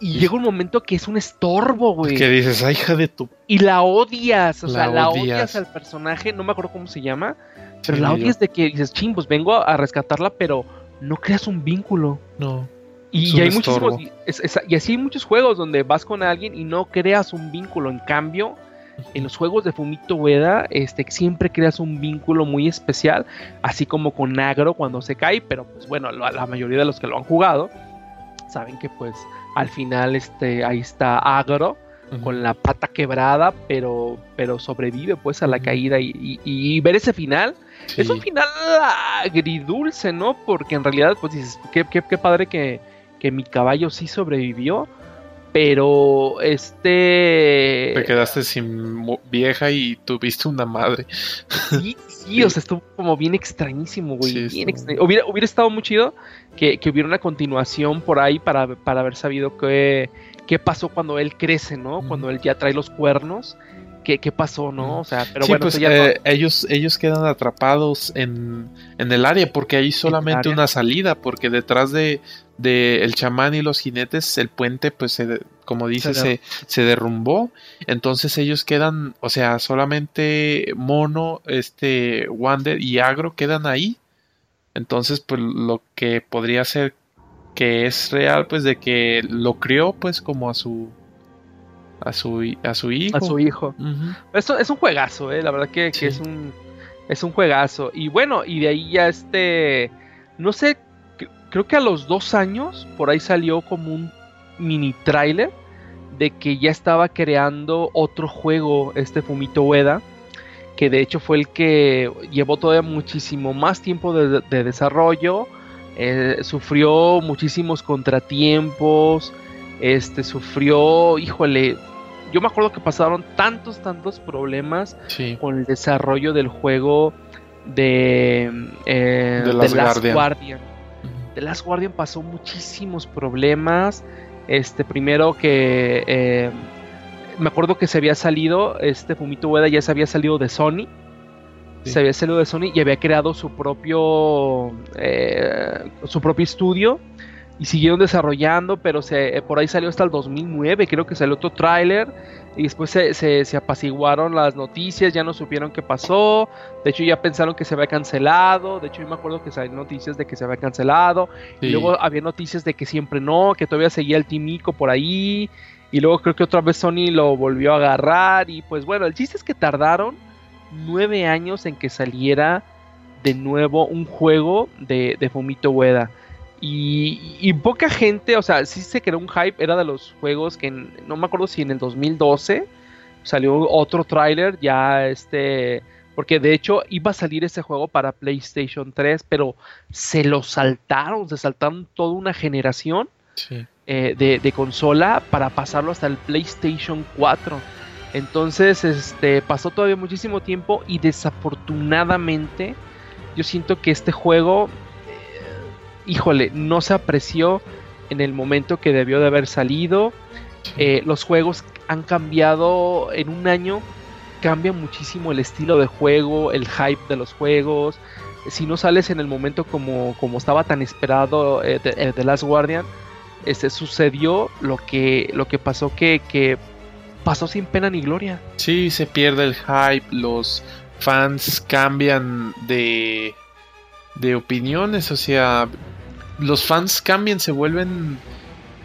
S2: y llega un momento que es un estorbo, güey.
S3: Que dices, ay, hija de tu.
S2: Y la odias, o
S3: La
S2: sea, la
S3: odias.
S2: al personaje, no me acuerdo cómo se llama, pero
S3: Sí,
S2: la
S3: yo-
S2: odias de que dices, ching, pues vengo a, rescatarla, pero no creas un vínculo.
S3: No.
S2: Y, hay
S3: estorbo.
S2: muchísimos, y, es- es- y así hay muchos juegos donde vas con alguien y no creas un vínculo. En cambio, en los juegos de Fumito Ueda, este, siempre creas un vínculo muy especial, así como con Agro cuando se cae, pero pues bueno, la, la mayoría de los que lo han jugado saben que pues al final este, ahí está Agro con la pata quebrada, pero, pero sobrevive pues a la caída y, y- y ver ese final
S3: Sí.
S2: es un final agridulce, ¿no? Porque en realidad pues dices, qué, qué- qué padre que, que mi caballo sí sobrevivió, pero este...
S3: Te quedaste sin vieja y tuviste una madre.
S2: Sí, sí, o sea, estuvo como bien extrañísimo, güey.
S3: Sí,
S2: bien Hubiera, hubiera estado muy chido que, que hubiera una continuación por ahí para, para haber sabido qué, qué pasó cuando él crece, ¿no? Cuando él ya trae los cuernos. ¿Qué, qué pasó, no? O sea, pero
S3: sí,
S2: bueno,
S3: pues
S2: no-
S3: eh, ellos, ellos quedan atrapados en, en el área porque hay solamente una salida, porque detrás de, de el chamán y los jinetes, el puente, pues se como dice,
S2: Se
S3: se, se derrumbó. Entonces ellos quedan, o sea, solamente Mono, este, Wander y Agro quedan ahí. Entonces, pues lo que podría ser que es real, pues de que lo crió, pues como a su a su a su hijo.
S2: a su hijo. Es un juegazo, eh, la verdad que, que es un es un juegazo. Y bueno, y de ahí ya este, no sé, cre- creo que a los dos años por ahí salió como un mini trailer de que ya estaba creando otro juego, este Fumito Ueda, que de hecho fue el que llevó todavía muchísimo más tiempo de, de desarrollo, eh, sufrió muchísimos contratiempos, este sufrió, híjole, yo me acuerdo que pasaron tantos, tantos problemas
S3: Sí.
S2: con el desarrollo del juego de, eh,
S3: The
S2: The
S3: Last
S2: Last
S3: Guardian.
S2: Guardian. The Last Guardian pasó muchísimos problemas. Este, primero que eh, me acuerdo que se había salido, este Fumito Ueda ya se había salido de Sony.
S3: Sí.
S2: Se había salido de Sony y había creado su propio eh, su propio estudio y siguieron desarrollando, pero se, eh, por ahí salió hasta el 2009, creo que salió otro tráiler y después se, se- se apaciguaron las noticias, ya no supieron qué pasó, de hecho ya pensaron que se había cancelado, de hecho yo me acuerdo que salieron noticias de que se había cancelado, y luego había noticias de que siempre no, que todavía seguía el Timico por ahí. Y luego creo que otra vez Sony lo volvió a agarrar. Y pues bueno, el chiste es que tardaron nueve años en que saliera de nuevo un juego de, de Fumito Ueda. Y, y poca gente, o sea, sí se creó un hype, era de los juegos que en- no me acuerdo si en el 2012 salió otro tráiler, ya este, porque de hecho iba a salir ese juego para PlayStation 3, pero se lo saltaron, se saltaron toda una generación
S3: Sí.
S2: eh, de, de consola para pasarlo hasta el PlayStation 4. Entonces, este, pasó todavía muchísimo tiempo y desafortunadamente yo siento que este juego, híjole, no se apreció en el momento que debió de haber salido. Eh, los juegos han cambiado en un año, cambia muchísimo el estilo de juego, el hype de los juegos. Si no sales en el momento como, como estaba tan esperado eh, de, eh, The Last Guardian, este, sucedió lo que, lo que pasó que, que pasó sin pena ni gloria.
S3: Sí, se pierde el hype, los fans cambian de, de opiniones, o sea, los fans cambian, se vuelven,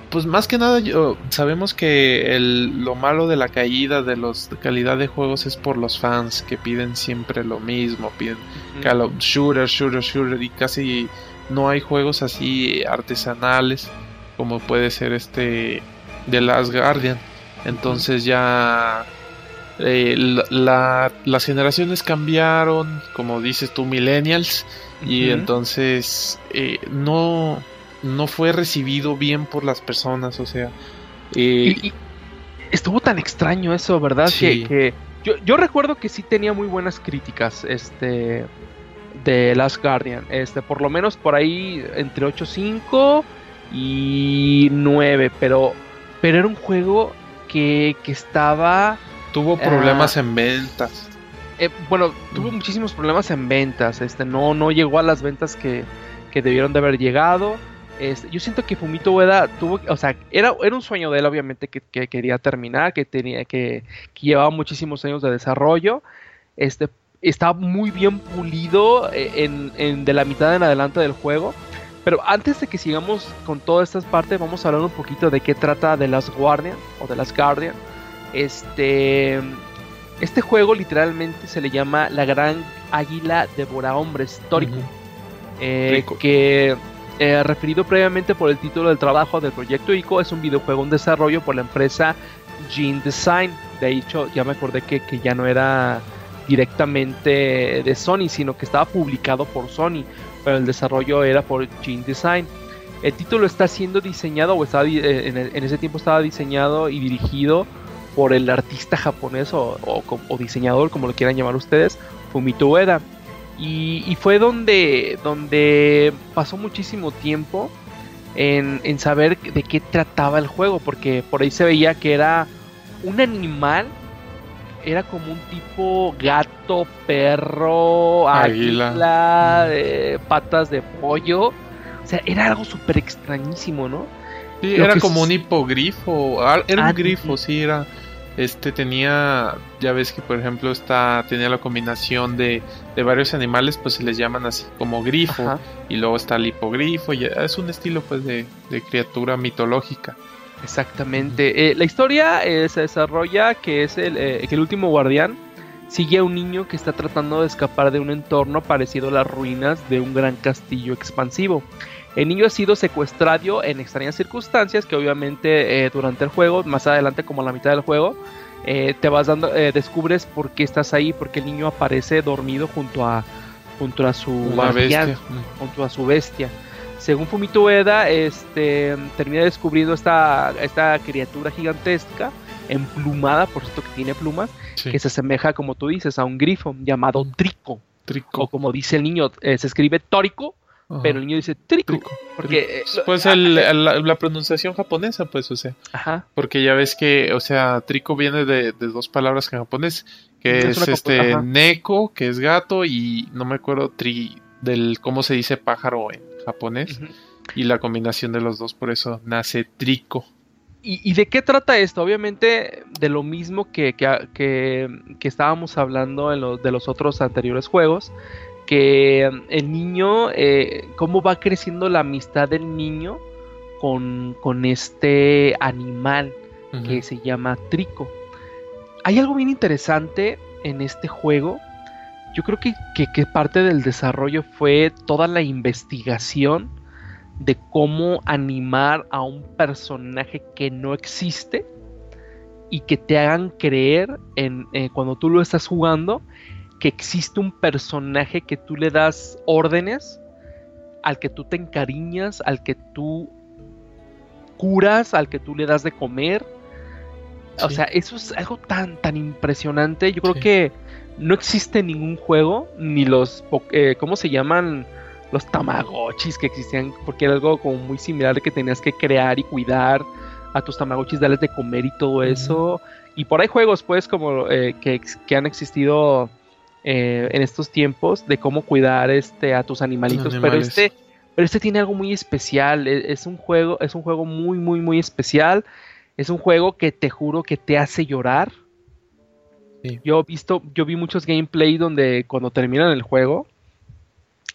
S3: pues más que nada, yo, sabemos que el, lo malo de la caída de los de calidad de juegos es por los fans que piden siempre lo mismo, piden Shooter, Shooter, Shooter y casi no hay juegos así artesanales como puede ser este The Last Guardian. Entonces ya eh, la- la- las generaciones cambiaron, como dices tú, millennials, y entonces eh, no, no fue recibido bien por las personas, o sea... eh,
S2: Y- y estuvo tan extraño eso, ¿verdad?
S3: Sí.
S2: Que, que yo, yo recuerdo que sí tenía muy buenas críticas, este, de Last Guardian, este, por lo menos por ahí entre 8.5 y 9, pero, pero era un juego que, que estaba,
S3: tuvo
S2: Ah.
S3: problemas en ventas.
S2: Eh, bueno, tuvo
S3: Mm.
S2: muchísimos problemas en ventas, este, no, no llegó a las ventas que, que debieron de haber llegado. Este, yo siento que Fumito Ueda tuvo, o sea, era, era un sueño de él, obviamente, que, que quería terminar, que tenía, que, que llevaba muchísimos años de desarrollo. Este, estaba muy bien pulido eh, en, en- de la mitad en adelante del juego. Pero antes de que sigamos con todas estas partes, vamos a hablar un poquito de qué trata The Last Guardian o The Last Guardian. Este, este juego literalmente se le llama La Gran Águila Devora Hombres Tórico.
S3: Ujú.
S2: Eh,
S3: Rico.
S2: que eh, referido previamente por el título del trabajo del proyecto ICO es un videojuego en desarrollo por la empresa Gene Design. De hecho, ya me acordé que, que ya no era directamente de Sony, sino que estaba publicado por Sony, pero el desarrollo era por Gene Design. El título está siendo diseñado, o estaba, di- eh, en, en ese tiempo estaba diseñado y dirigido por el artista japonés o, o o diseñador, como lo quieran llamar ustedes, Fumito Ueda. Y, y fue donde, donde pasó muchísimo tiempo en, en saber de qué trataba el juego, porque por ahí se veía que era un animal, era como un tipo gato, perro,
S3: Águila.
S2: águila, eh, patas de pollo. O sea, era algo súper extrañísimo, ¿no?
S3: Sí,
S2: Lo
S3: era como un hipogrifo. ah, Era
S2: Ah,
S3: un grifo, sí, era. Este tenía. Ya ves que, por ejemplo, está, tenía la combinación de, de varios animales, pues se les llaman así como grifo.
S2: Ajá.
S3: Y luego está el hipogrifo. Y es un estilo, pues, de, de criatura mitológica.
S2: Exactamente. Eh, la historia eh, se desarrolla que es el, eh, que el último guardián sigue a un niño que está tratando de escapar de un entorno parecido a las ruinas de un gran castillo expansivo. El niño ha sido secuestrado en extrañas circunstancias que obviamente eh, durante el juego, más adelante como a la mitad del juego, eh, te vas dando, eh, descubres por qué estás ahí, porque el niño aparece dormido junto a junto a su guardián junto a su bestia. Según Fumito Ueda, este, termina descubriendo esta, esta criatura gigantesca, emplumada, por cierto que tiene plumas,
S3: Sí.
S2: que se asemeja, como tú dices, a un grifo llamado Trico.
S3: Trico.
S2: O como dice el niño, se escribe Tórico,
S3: Ajá.
S2: pero el niño dice Trico.
S3: Trico.
S2: Porque, eh, lo-
S3: Pues el- la, la pronunciación japonesa, pues, o sea.
S2: Ajá,
S3: Porque ya ves que, o sea, trico viene de, de dos palabras en japonés, que
S2: Es
S3: este
S2: ajá.
S3: neko, que es gato, y no me acuerdo tri del cómo se dice pájaro en japonés, y la combinación de los dos, por eso nace trico.
S2: ¿Y, y de qué trata esto? Obviamente de lo mismo que, que, que- que estábamos hablando en los, de los otros anteriores juegos, que el niño, eh, cómo va creciendo la amistad del niño con, con este animal que se llama Trico. Hay algo bien interesante en este juego yo creo que, que, que parte del desarrollo fue toda la investigación de cómo animar a un personaje que no existe y que te hagan creer en eh, cuando tú lo estás jugando que existe un personaje que tú le das órdenes, al que tú te encariñas, al que tú curas, al que tú le das de comer. O sea, eso es algo tan, tan impresionante. Yo creo
S3: Sí.
S2: que no existe ningún juego, ni los, eh, ¿cómo se llaman? Los tamagotchis que existían, porque era algo como muy similar que tenías que crear y cuidar a tus tamagotchis, darles de comer y todo eso. Y por ahí juegos, pues, como eh, que, que han existido eh, en estos tiempos de cómo cuidar este a tus animalitos. Pero este, pero este tiene algo muy especial. e- Es, un juego, es un juego muy, muy, muy especial. Es un juego que te juro que te hace llorar.
S3: Sí.
S2: Yo he visto, yo vi muchos gameplay donde cuando terminan el juego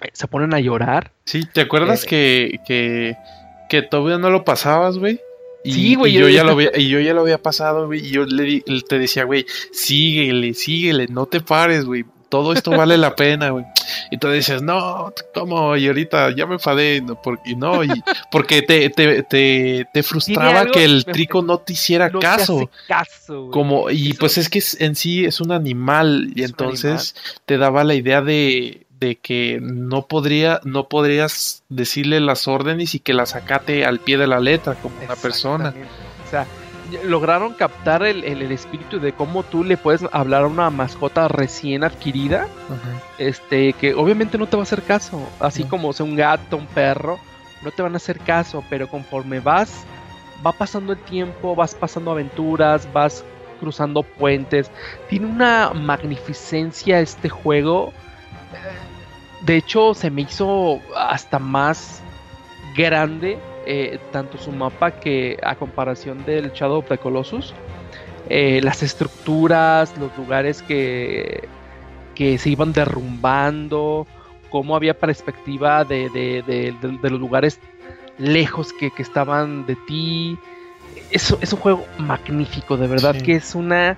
S2: eh, se ponen a llorar.
S3: Sí, ¿te acuerdas
S2: Eh,
S3: que, que, que todavía no lo pasabas, güey? Y,
S2: Sí, güey,
S3: y
S2: yo-
S3: ya lo había, y yo ya lo había pasado, güey. Y yo le te decía, güey, síguele, síguele, no te pares, güey. Todo esto vale la pena, güey. Y tú dices, no, ¿cómo? Y ahorita ya me enfadé, no, porque, no, y, porque te, te, te, te frustraba que el trico no te hiciera
S2: No te
S3: caso.
S2: hace caso.
S3: Como, y
S2: Eso-
S3: pues es que es- en sí es un animal, y
S2: Es
S3: entonces te daba la idea de, de que no podría, no podrías decirle las órdenes y que las acate al pie de la letra como una persona.
S2: O sea, lograron captar el, el- el espíritu de cómo tú le puedes hablar a una mascota recién adquirida, este, que obviamente no te va a hacer caso, así como sea un gato, un perro, no te van a hacer caso, pero conforme vas, va pasando el tiempo, vas pasando aventuras, vas cruzando puentes, tiene una magnificencia este juego, eh, de hecho se me hizo hasta más grande eh, tanto su mapa que a comparación del Shadow of the Colossus eh, las estructuras los lugares que que se iban derrumbando cómo había perspectiva de, de- de- de- de los lugares lejos que, que estaban de ti es, es un juego magnífico de verdad
S3: Sí.
S2: que es una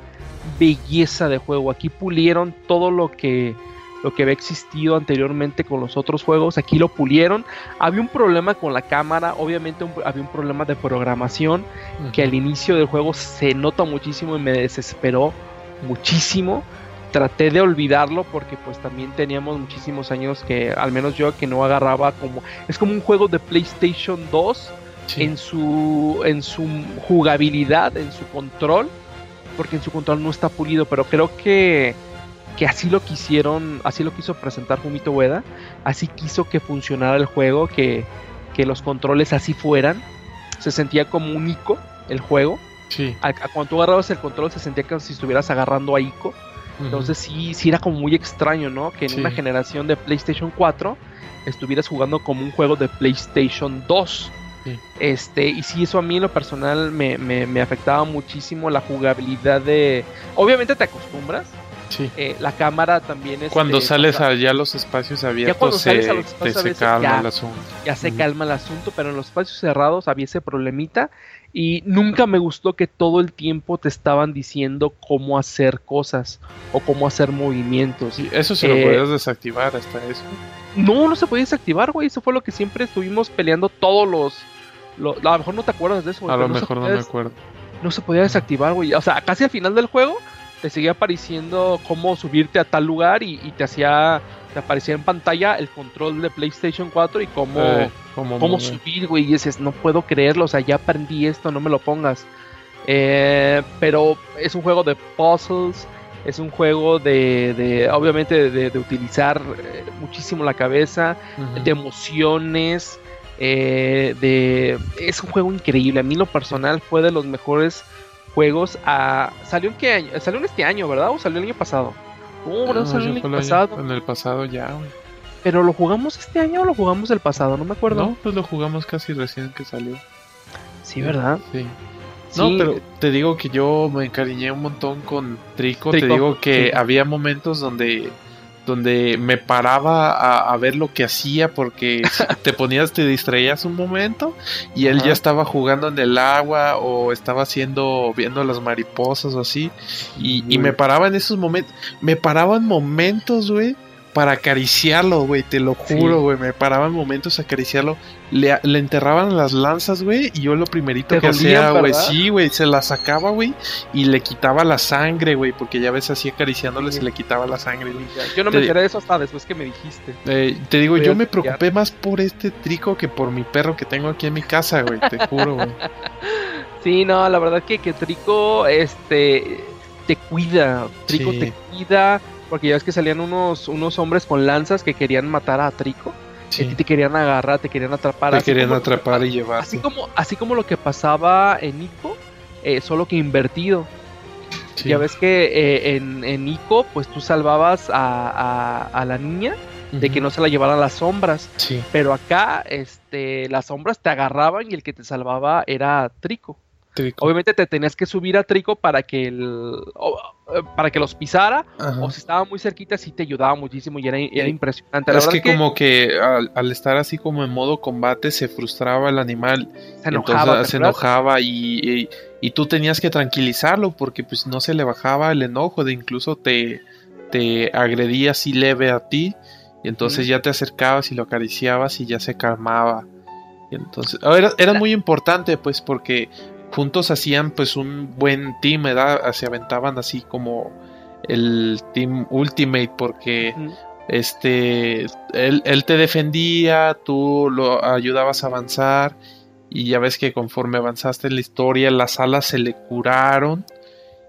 S2: belleza de juego aquí pulieron todo lo que lo que había existido anteriormente con los otros juegos, aquí lo pulieron. Había un problema con la cámara, obviamente un- había un problema de programación que al inicio del juego se nota muchísimo y me desesperó muchísimo. Traté de olvidarlo porque pues también teníamos muchísimos años que al menos yo que no agarraba como es como un juego de PlayStation 2
S3: Sí.
S2: en su en su jugabilidad, en su control, porque en su control no está pulido, pero creo que que así lo quisieron, así lo quiso presentar Fumito Ueda, así quiso que funcionara el juego, que, que los controles así fueran, se sentía como un ico el juego,
S3: Sí.
S2: a, a cuando tú agarrabas el control se sentía como si estuvieras agarrando a ico, entonces sí, sí era como muy extraño, ¿no? Que en
S3: Sí.
S2: una generación de PlayStation 4 estuvieras jugando como un juego de PlayStation 2.
S3: Sí.
S2: Este, y sí, eso a mí en lo personal me, me- me afectaba muchísimo la jugabilidad de... Obviamente te acostumbras,
S3: Sí.
S2: eh, la cámara también es...
S3: Cuando sales allá a los espacios abiertos,
S2: cuando
S3: se,
S2: sales a los
S3: te-
S2: espacios a
S3: se
S2: veces
S3: calma
S2: ya-
S3: el asunto.
S2: ya se calma el asunto, pero en los espacios cerrados había ese problemita y nunca me gustó que todo el tiempo te estaban diciendo cómo hacer cosas o cómo hacer movimientos.
S3: Sí, eso se lo
S2: Eh,
S3: podías desactivar hasta eso.
S2: No, no se podía desactivar, güey. Eso fue lo que siempre estuvimos peleando todos los... lo- a lo mejor no te acuerdas de eso, güey,
S3: A lo mejor no
S2: podía
S3: me acuerdo.
S2: no se podía desactivar, güey. O sea, casi al final del juego te seguía apareciendo cómo subirte a tal lugar y, y te hacía... Te aparecía en pantalla el control de PlayStation 4 y cómo...
S3: Eh,
S2: cómo subir, güey. Y dices, no puedo creerlo, o sea, ya aprendí esto, no me lo pongas. Eh, pero es un juego de puzzles, es un juego de, de obviamente, de, de utilizar eh, muchísimo la cabeza, de emociones, eh, de... Es un juego increíble. A mí lo personal fue de los mejores juegos. A... ¿Salió en qué año? Salió en este año, ¿verdad? ¿O salió el año pasado? No, ¿verdad?
S3: No,
S2: salió el
S3: fue
S2: año
S3: el año-
S2: pasado.
S3: En el pasado ya, güey.
S2: Pero lo jugamos este año o lo jugamos el pasado, no me acuerdo.
S3: No, pues lo jugamos casi recién que salió.
S2: Sí, ¿verdad?
S3: Sí. No,
S2: Sí,
S3: pero te digo que yo me encariñé un montón con Trico. Te digo que
S2: sí.
S3: había momentos donde donde me paraba a, a ver lo que hacía porque te ponías, te distraías un momento y él
S2: Ajá.
S3: ya estaba jugando en el agua o estaba haciendo, viendo las mariposas o así. Y, y me paraba en esos momentos, me paraba en momentos, güey, para acariciarlo, güey, te lo juro, güey, me paraba en momentos a acariciarlo. Le, le enterraban las lanzas, güey, y yo lo primerito que hacía, güey, sí, güey, se la sacaba, güey, y le quitaba la sangre, güey, porque ya ves así acariciándole,
S2: Sí.
S3: se le quitaba la sangre, güey.
S2: Yo no me
S3: Te-
S2: enteré de eso hasta después que me dijiste.
S3: Eh, te digo,
S2: Voy
S3: yo me preocupé más por este trico que por mi perro que tengo aquí en mi casa, güey, te juro, güey.
S2: Sí, no, la verdad que, que Trico este, te cuida. Trico
S3: Sí.
S2: te cuida. Porque ya ves que salían unos, unos hombres con lanzas que querían matar a Trico. Que
S3: Sí,
S2: te querían agarrar, te querían atrapar.
S3: te
S2: así
S3: querían atrapar y
S2: Así
S3: llevarte.
S2: como, así como lo que pasaba en Ico, eh, solo que invertido.
S3: Sí.
S2: Ya ves que eh, en, en Ico, pues tú salvabas a, a- a la niña de que no se la llevaran las sombras.
S3: Sí,
S2: Pero acá, este, las sombras te agarraban y el que te salvaba era Trico.
S3: Trico.
S2: Obviamente te tenías que subir a Trico para que el, eh, para que los pisara.
S3: Ajá.
S2: O si estaba muy cerquita, sí te ayudaba muchísimo y era, era
S3: Sí.
S2: impresionante. La
S3: es que, como que al, al estar así como en modo combate se frustraba el animal,
S2: se enojaba.
S3: entonces
S2: ¿te
S3: se enojaba y, y, y tú tenías que tranquilizarlo porque pues no se le bajaba el enojo, de incluso te, te agredía así leve a ti y entonces ya te acercabas y lo acariciabas y ya se calmaba. Y entonces ah, era, era muy importante pues porque juntos hacían pues un buen team, ¿verdad? Se aventaban así como el team ultimate porque este él, él te defendía, tú lo ayudabas a avanzar y ya ves que conforme avanzaste en la historia las alas se le curaron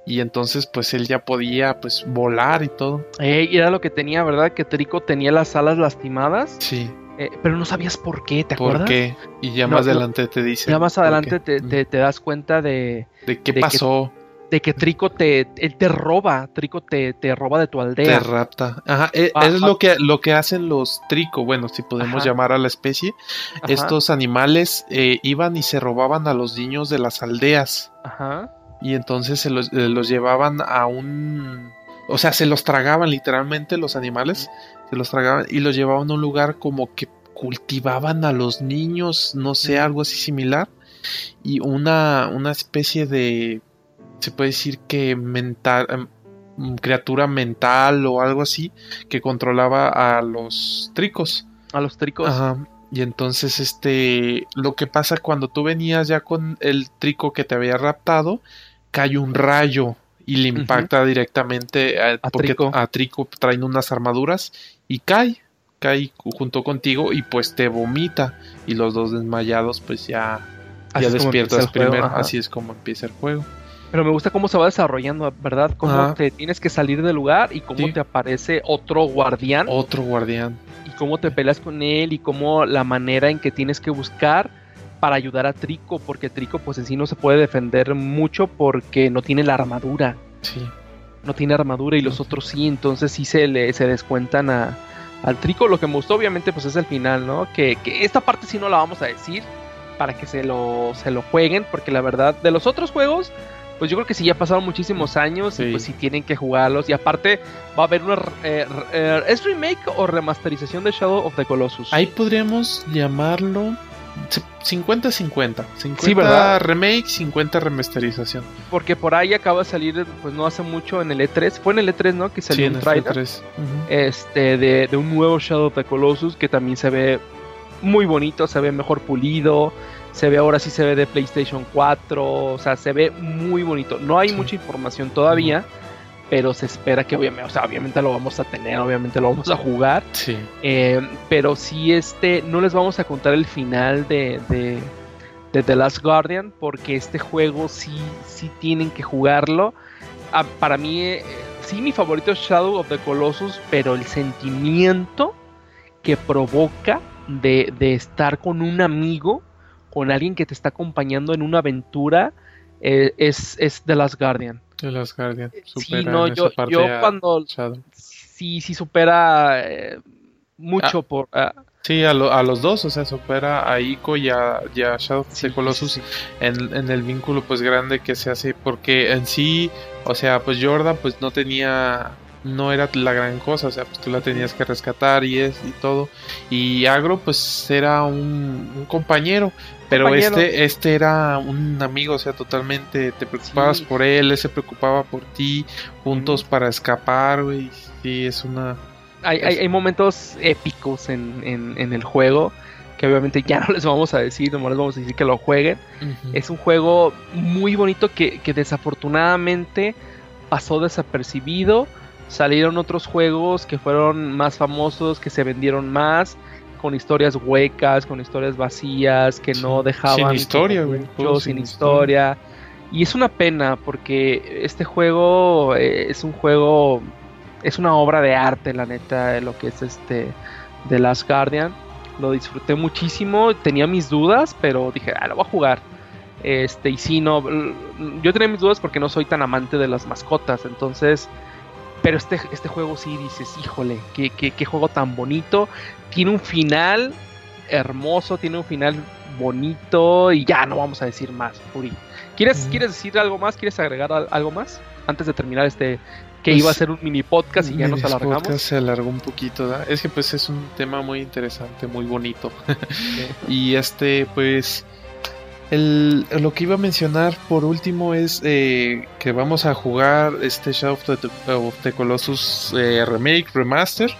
S3: y entonces pues él ya podía pues volar y todo.
S2: Eh, era lo que tenía, ¿verdad? Que Trico tenía las alas lastimadas,
S3: Sí,
S2: eh, pero no sabías por qué, ¿te
S3: ¿por
S2: acuerdas?
S3: qué? Y ya más
S2: no.
S3: adelante te dice.
S2: Ya más
S3: por
S2: adelante te, te- te das cuenta de,
S3: ¿De qué
S2: de que
S3: pasó?
S2: de que Trico te, él te roba, Trico te, te roba de tu
S3: Te
S2: aldea.
S3: rapta. Ajá, e- es lo que lo que hacen los trico, bueno, si podemos
S2: Ajá.
S3: llamar a la especie.
S2: Ajá,
S3: Estos animales eh, iban y se robaban a los niños de las aldeas.
S2: Ajá.
S3: y entonces se los, eh, los llevaban a un... O sea, se los tragaban literalmente los animales, se los tragaban y los llevaban a un lugar como que cultivaban a los niños, no sé, algo así similar, y una, una especie de, se puede decir que mental, em, criatura mental o algo así, que controlaba a los tricos.
S2: A los tricos.
S3: Ajá. Y entonces, este, lo que pasa cuando tú venías ya con el trico que te había raptado, cae un rayo y le impacta directamente a,
S2: A
S3: porque
S2: Trico.
S3: a Trico traen unas armaduras y cae, cae junto contigo y pues te vomita y los dos desmayados pues ya,
S2: Así
S3: ya despiertas
S2: juego,
S3: primero, así es como empieza el juego.
S2: Pero me gusta cómo se va desarrollando, ¿verdad? Cómo
S3: Ajá.
S2: te tienes que salir del lugar y cómo
S3: Sí.
S2: te aparece otro guardián
S3: Otro guardián.
S2: y cómo te peleas con él y cómo la manera en que tienes que buscar para ayudar a Trico, porque Trico pues en sí no se puede defender mucho porque no tiene la armadura,
S3: Sí.
S2: No tiene armadura y los otros sí, entonces sí se le se descuentan a, al Trico. Lo que me gustó obviamente pues es el final, ¿no? Que, que esta parte sí no la vamos a decir para que se lo, se lo jueguen, porque la verdad de los otros juegos pues yo creo que sí ya pasaron muchísimos años y pues sí tienen que jugarlos y aparte va a haber una eh, eh, es remake o remasterización de Shadow of the Colossus.
S3: Ahí podríamos llamarlo 50-50. 50
S2: Sí, ¿verdad?
S3: remake, 50 remasterización.
S2: Porque por ahí acaba de salir, pues no hace mucho en el E3. Fue en el E3, ¿no? Que
S3: Sí,
S2: salió
S3: en
S2: un
S3: este
S2: trailer.
S3: 3.
S2: Este, de, de un nuevo Shadow of the Colossus que también se ve muy bonito, se ve mejor pulido. Se ve ahora sí se ve de PlayStation 4. O sea, se ve muy bonito. No hay
S3: Sí.
S2: mucha información todavía. Pero se espera que obviamente, o sea, obviamente lo vamos a tener, obviamente lo vamos a jugar.
S3: Sí.
S2: Eh, pero sí, este, no les vamos a contar el final de, de, de The Last Guardian, porque este juego sí, sí tienen que jugarlo. Ah, para mí, eh, sí, mi favorito es Shadow of the Colossus, pero el sentimiento que provoca de, de estar con un amigo, con alguien que te está acompañando en una aventura, eh, es, es The Last Guardian.
S3: De las Guardian.
S2: Sí,
S3: Supera
S2: no,
S3: en
S2: yo,
S3: esa parte
S2: yo
S3: a
S2: cuando
S3: Shadow.
S2: sí, sí supera eh, mucho por... ah,
S3: Sí, a, lo- a los dos, o sea, supera a Ico y a, y a Shadow of the
S2: sí,
S3: Colossus
S2: sí,
S3: En, en el vínculo pues grande que se hace, porque en sí, o sea, pues Jordan pues no tenía no era la gran cosa, o sea, pues tú la tenías que rescatar y es y todo. Y Agro pues era un, un compañero, pero
S2: Compañero.
S3: este este era un amigo, o sea, totalmente te preocupabas
S2: Sí.
S3: por él, él se preocupaba por ti, juntos para escapar, güey. Sí, es una
S2: Hay, hay, hay momentos épicos en, en, en el juego que obviamente ya no les vamos a decir, nomás les vamos a decir que lo jueguen. Es un juego muy bonito que, que desafortunadamente pasó desapercibido. Salieron otros juegos que fueron más famosos, que se vendieron más, con historias huecas, con historias vacías, que no dejaban
S3: sin historia, güey,
S2: sin
S3: sin
S2: historia. Y es una pena porque este juego eh, es un juego, es una obra de arte, la neta, de lo que es este The Last Guardian. Lo disfruté muchísimo, tenía mis dudas, pero dije, ah, lo voy a jugar. Este, y sí, no, yo tenía mis dudas porque no soy tan amante de las mascotas, entonces, pero este, este juego sí dices, híjole, qué, qué, qué juego tan bonito, tiene un final hermoso, tiene un final bonito y ya no vamos a decir más, Uri. ¿Quieres,
S3: Mm.
S2: ¿quieres decir algo más? ¿Quieres agregar al- algo más? Antes de terminar este, que
S3: Pues,
S2: iba a ser un mini podcast y ya nos alargamos.
S3: podcast se alargó un poquito, ¿verdad? Es que pues es un tema muy interesante, muy bonito. y este, pues, el, lo que iba a mencionar por último es eh, que vamos a jugar este Shadow of the, of the Colossus eh, Remake, Remaster,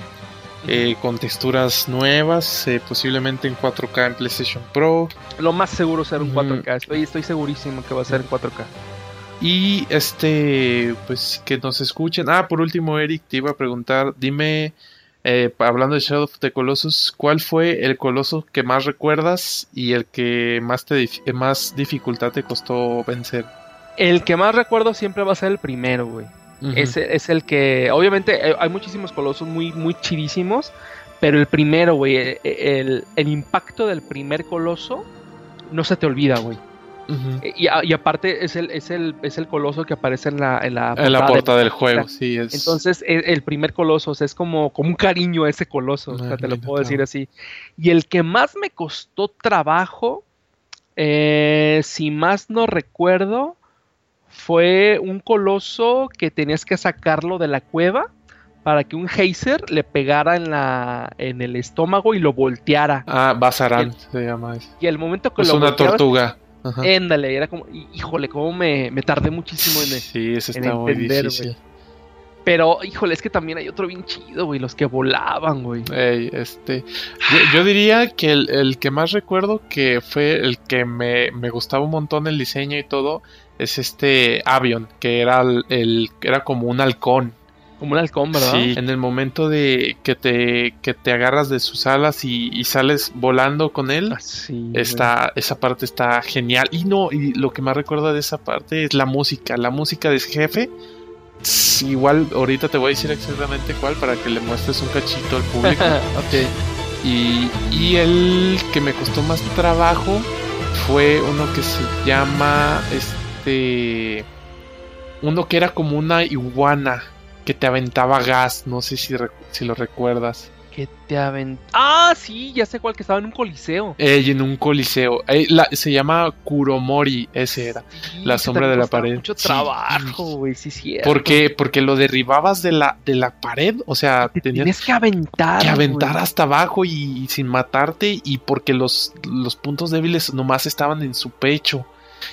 S3: eh, con texturas nuevas, posiblemente en 4K en PlayStation Pro.
S2: Lo más seguro será un
S3: Ujú.
S2: 4K, estoy, estoy segurísimo que va a ser en 4K.
S3: Y este, pues que nos escuchen. Ah, por último, Eric, te iba a preguntar, dime, eh, hablando de Shadow of the Colossus, ¿cuál fue el coloso que más recuerdas y el que más, te dif- eh, más dificultad te costó vencer?
S2: El que más recuerdo siempre va a ser el primero, güey. Ese es el que, obviamente, eh, hay muchísimos colosos muy, muy chidísimos, pero el primero, güey, eh, el, el impacto del primer coloso no se te olvida, güey. Eh, Y, a- y aparte es el, es, el, es el coloso que aparece en la, en la
S3: En la
S2: de-
S3: portada del juego, sí, es.
S2: Entonces, el, el primer coloso, o sea, es como, como un cariño a ese coloso, o sea, te lo puedo decir así. Y el que más me costó trabajo, eh, si más no recuerdo, fue un coloso que tenías que sacarlo de la cueva para que un geyser le pegara en, la, en el estómago y lo volteara.
S3: Ah, Bazarán se llama.
S2: Y el momento que
S3: Es
S2: lo
S3: una
S2: volteabas,
S3: tortuga. Ajá.
S2: éndale, era como, híjole, cómo me, me tardé muchísimo en,
S3: Sí, ese
S2: en
S3: está
S2: entender, güey. Pero, híjole, es que también hay otro bien chido, güey, los que volaban, güey.
S3: Ey, este, yo, yo diría que el, el que más recuerdo que fue el que me, me gustaba un montón el diseño y todo es este Avion, que era el, el- era como un halcón.
S2: Como un halcón, ¿verdad?
S3: Sí, en el momento de que te, que te agarras de sus alas y, y sales volando con él,
S2: Ah, sí,
S3: está, esa parte está genial. Y no, y lo que más recuerda de esa parte es la música, la música de ese jefe. Igual ahorita te voy a decir exactamente cuál para que le muestres un cachito al público.
S2: ok.
S3: Y, y el que me costó más trabajo fue uno que se llama este uno que era como una iguana que te aventaba gas, no sé si, si lo recuerdas.
S2: Que te avent... Ah, sí, ya sé cuál que estaba en un coliseo.
S3: Eh, y en un coliseo. Eh, la- se llama Kuromori, ese era.
S2: Sí,
S3: La sombra de la pared.
S2: Mucho trabajo, güey, sí, sí.
S3: Porque, porque lo derribabas de la, de la pared, o sea,
S2: Te
S3: tenías
S2: tienes que aventar.
S3: que aventar hasta abajo y, sin matarte y porque los, los puntos débiles nomás estaban en su pecho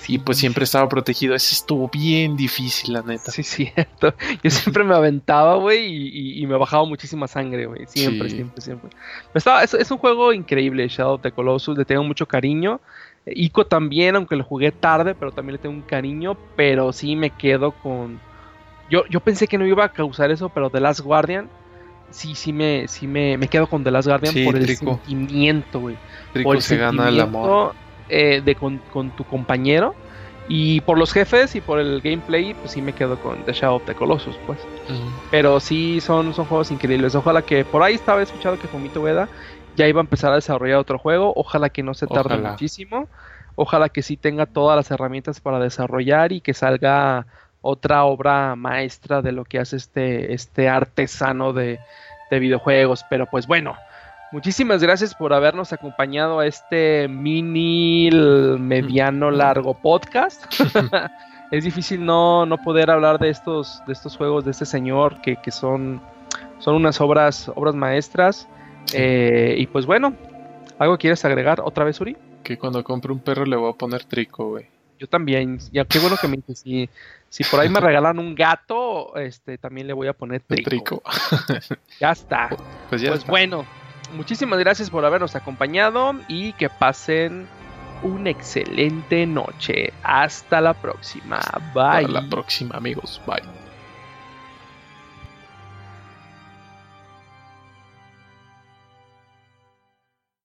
S3: y pues siempre estaba protegido. Ese estuvo bien difícil, la neta.
S2: Sí, cierto. Yo siempre me aventaba, güey, y, me bajaba muchísima sangre, güey. Siempre,
S3: Sí.
S2: siempre, siempre. Pero estaba, es, es un juego increíble, Shadow of the Colossus. Le tengo mucho cariño. Ico también, aunque lo jugué tarde, pero también le tengo un cariño. Pero sí me quedo con. Yo, yo pensé que no iba a causar eso, pero The Last Guardian. Sí, sí me, sí me, me quedo con The Last Guardian
S3: Sí,
S2: por el
S3: Trico.
S2: sentimiento, güey.
S3: Rico
S2: por el
S3: se gana el amor.
S2: Eh, de con, con tu compañero. Y por los jefes y por el gameplay, pues sí me quedo con The Shadow of the Colossus, pues. Pero sí son, son juegos increíbles. Ojalá que por ahí estaba escuchado que Fumito Ueda ya iba a empezar a desarrollar otro juego. Ojalá que no se tarde
S3: Ojalá.
S2: muchísimo. Ojalá que sí tenga todas las herramientas para desarrollar y que salga otra obra maestra de lo que hace este, este artesano de, de videojuegos. Pero pues bueno, muchísimas gracias por habernos acompañado a este mini mediano largo podcast. es difícil no, no poder hablar de estos, de estos juegos, de este señor, que, que son, son unas obras, obras maestras. Eh, y pues bueno, ¿algo quieres agregar otra vez, Uri?
S3: Que cuando compre un perro le voy a poner trico, güey.
S2: Yo también, ya qué bueno que me dices, si, si por ahí me regalan un gato, este también le voy a poner trico.
S3: Trico.
S2: Ya está.
S3: Pues ya
S2: Pues
S3: está.
S2: bueno, muchísimas gracias por habernos acompañado y que pasen una excelente noche. Hasta la próxima. Bye.
S3: la próxima, amigos. Bye.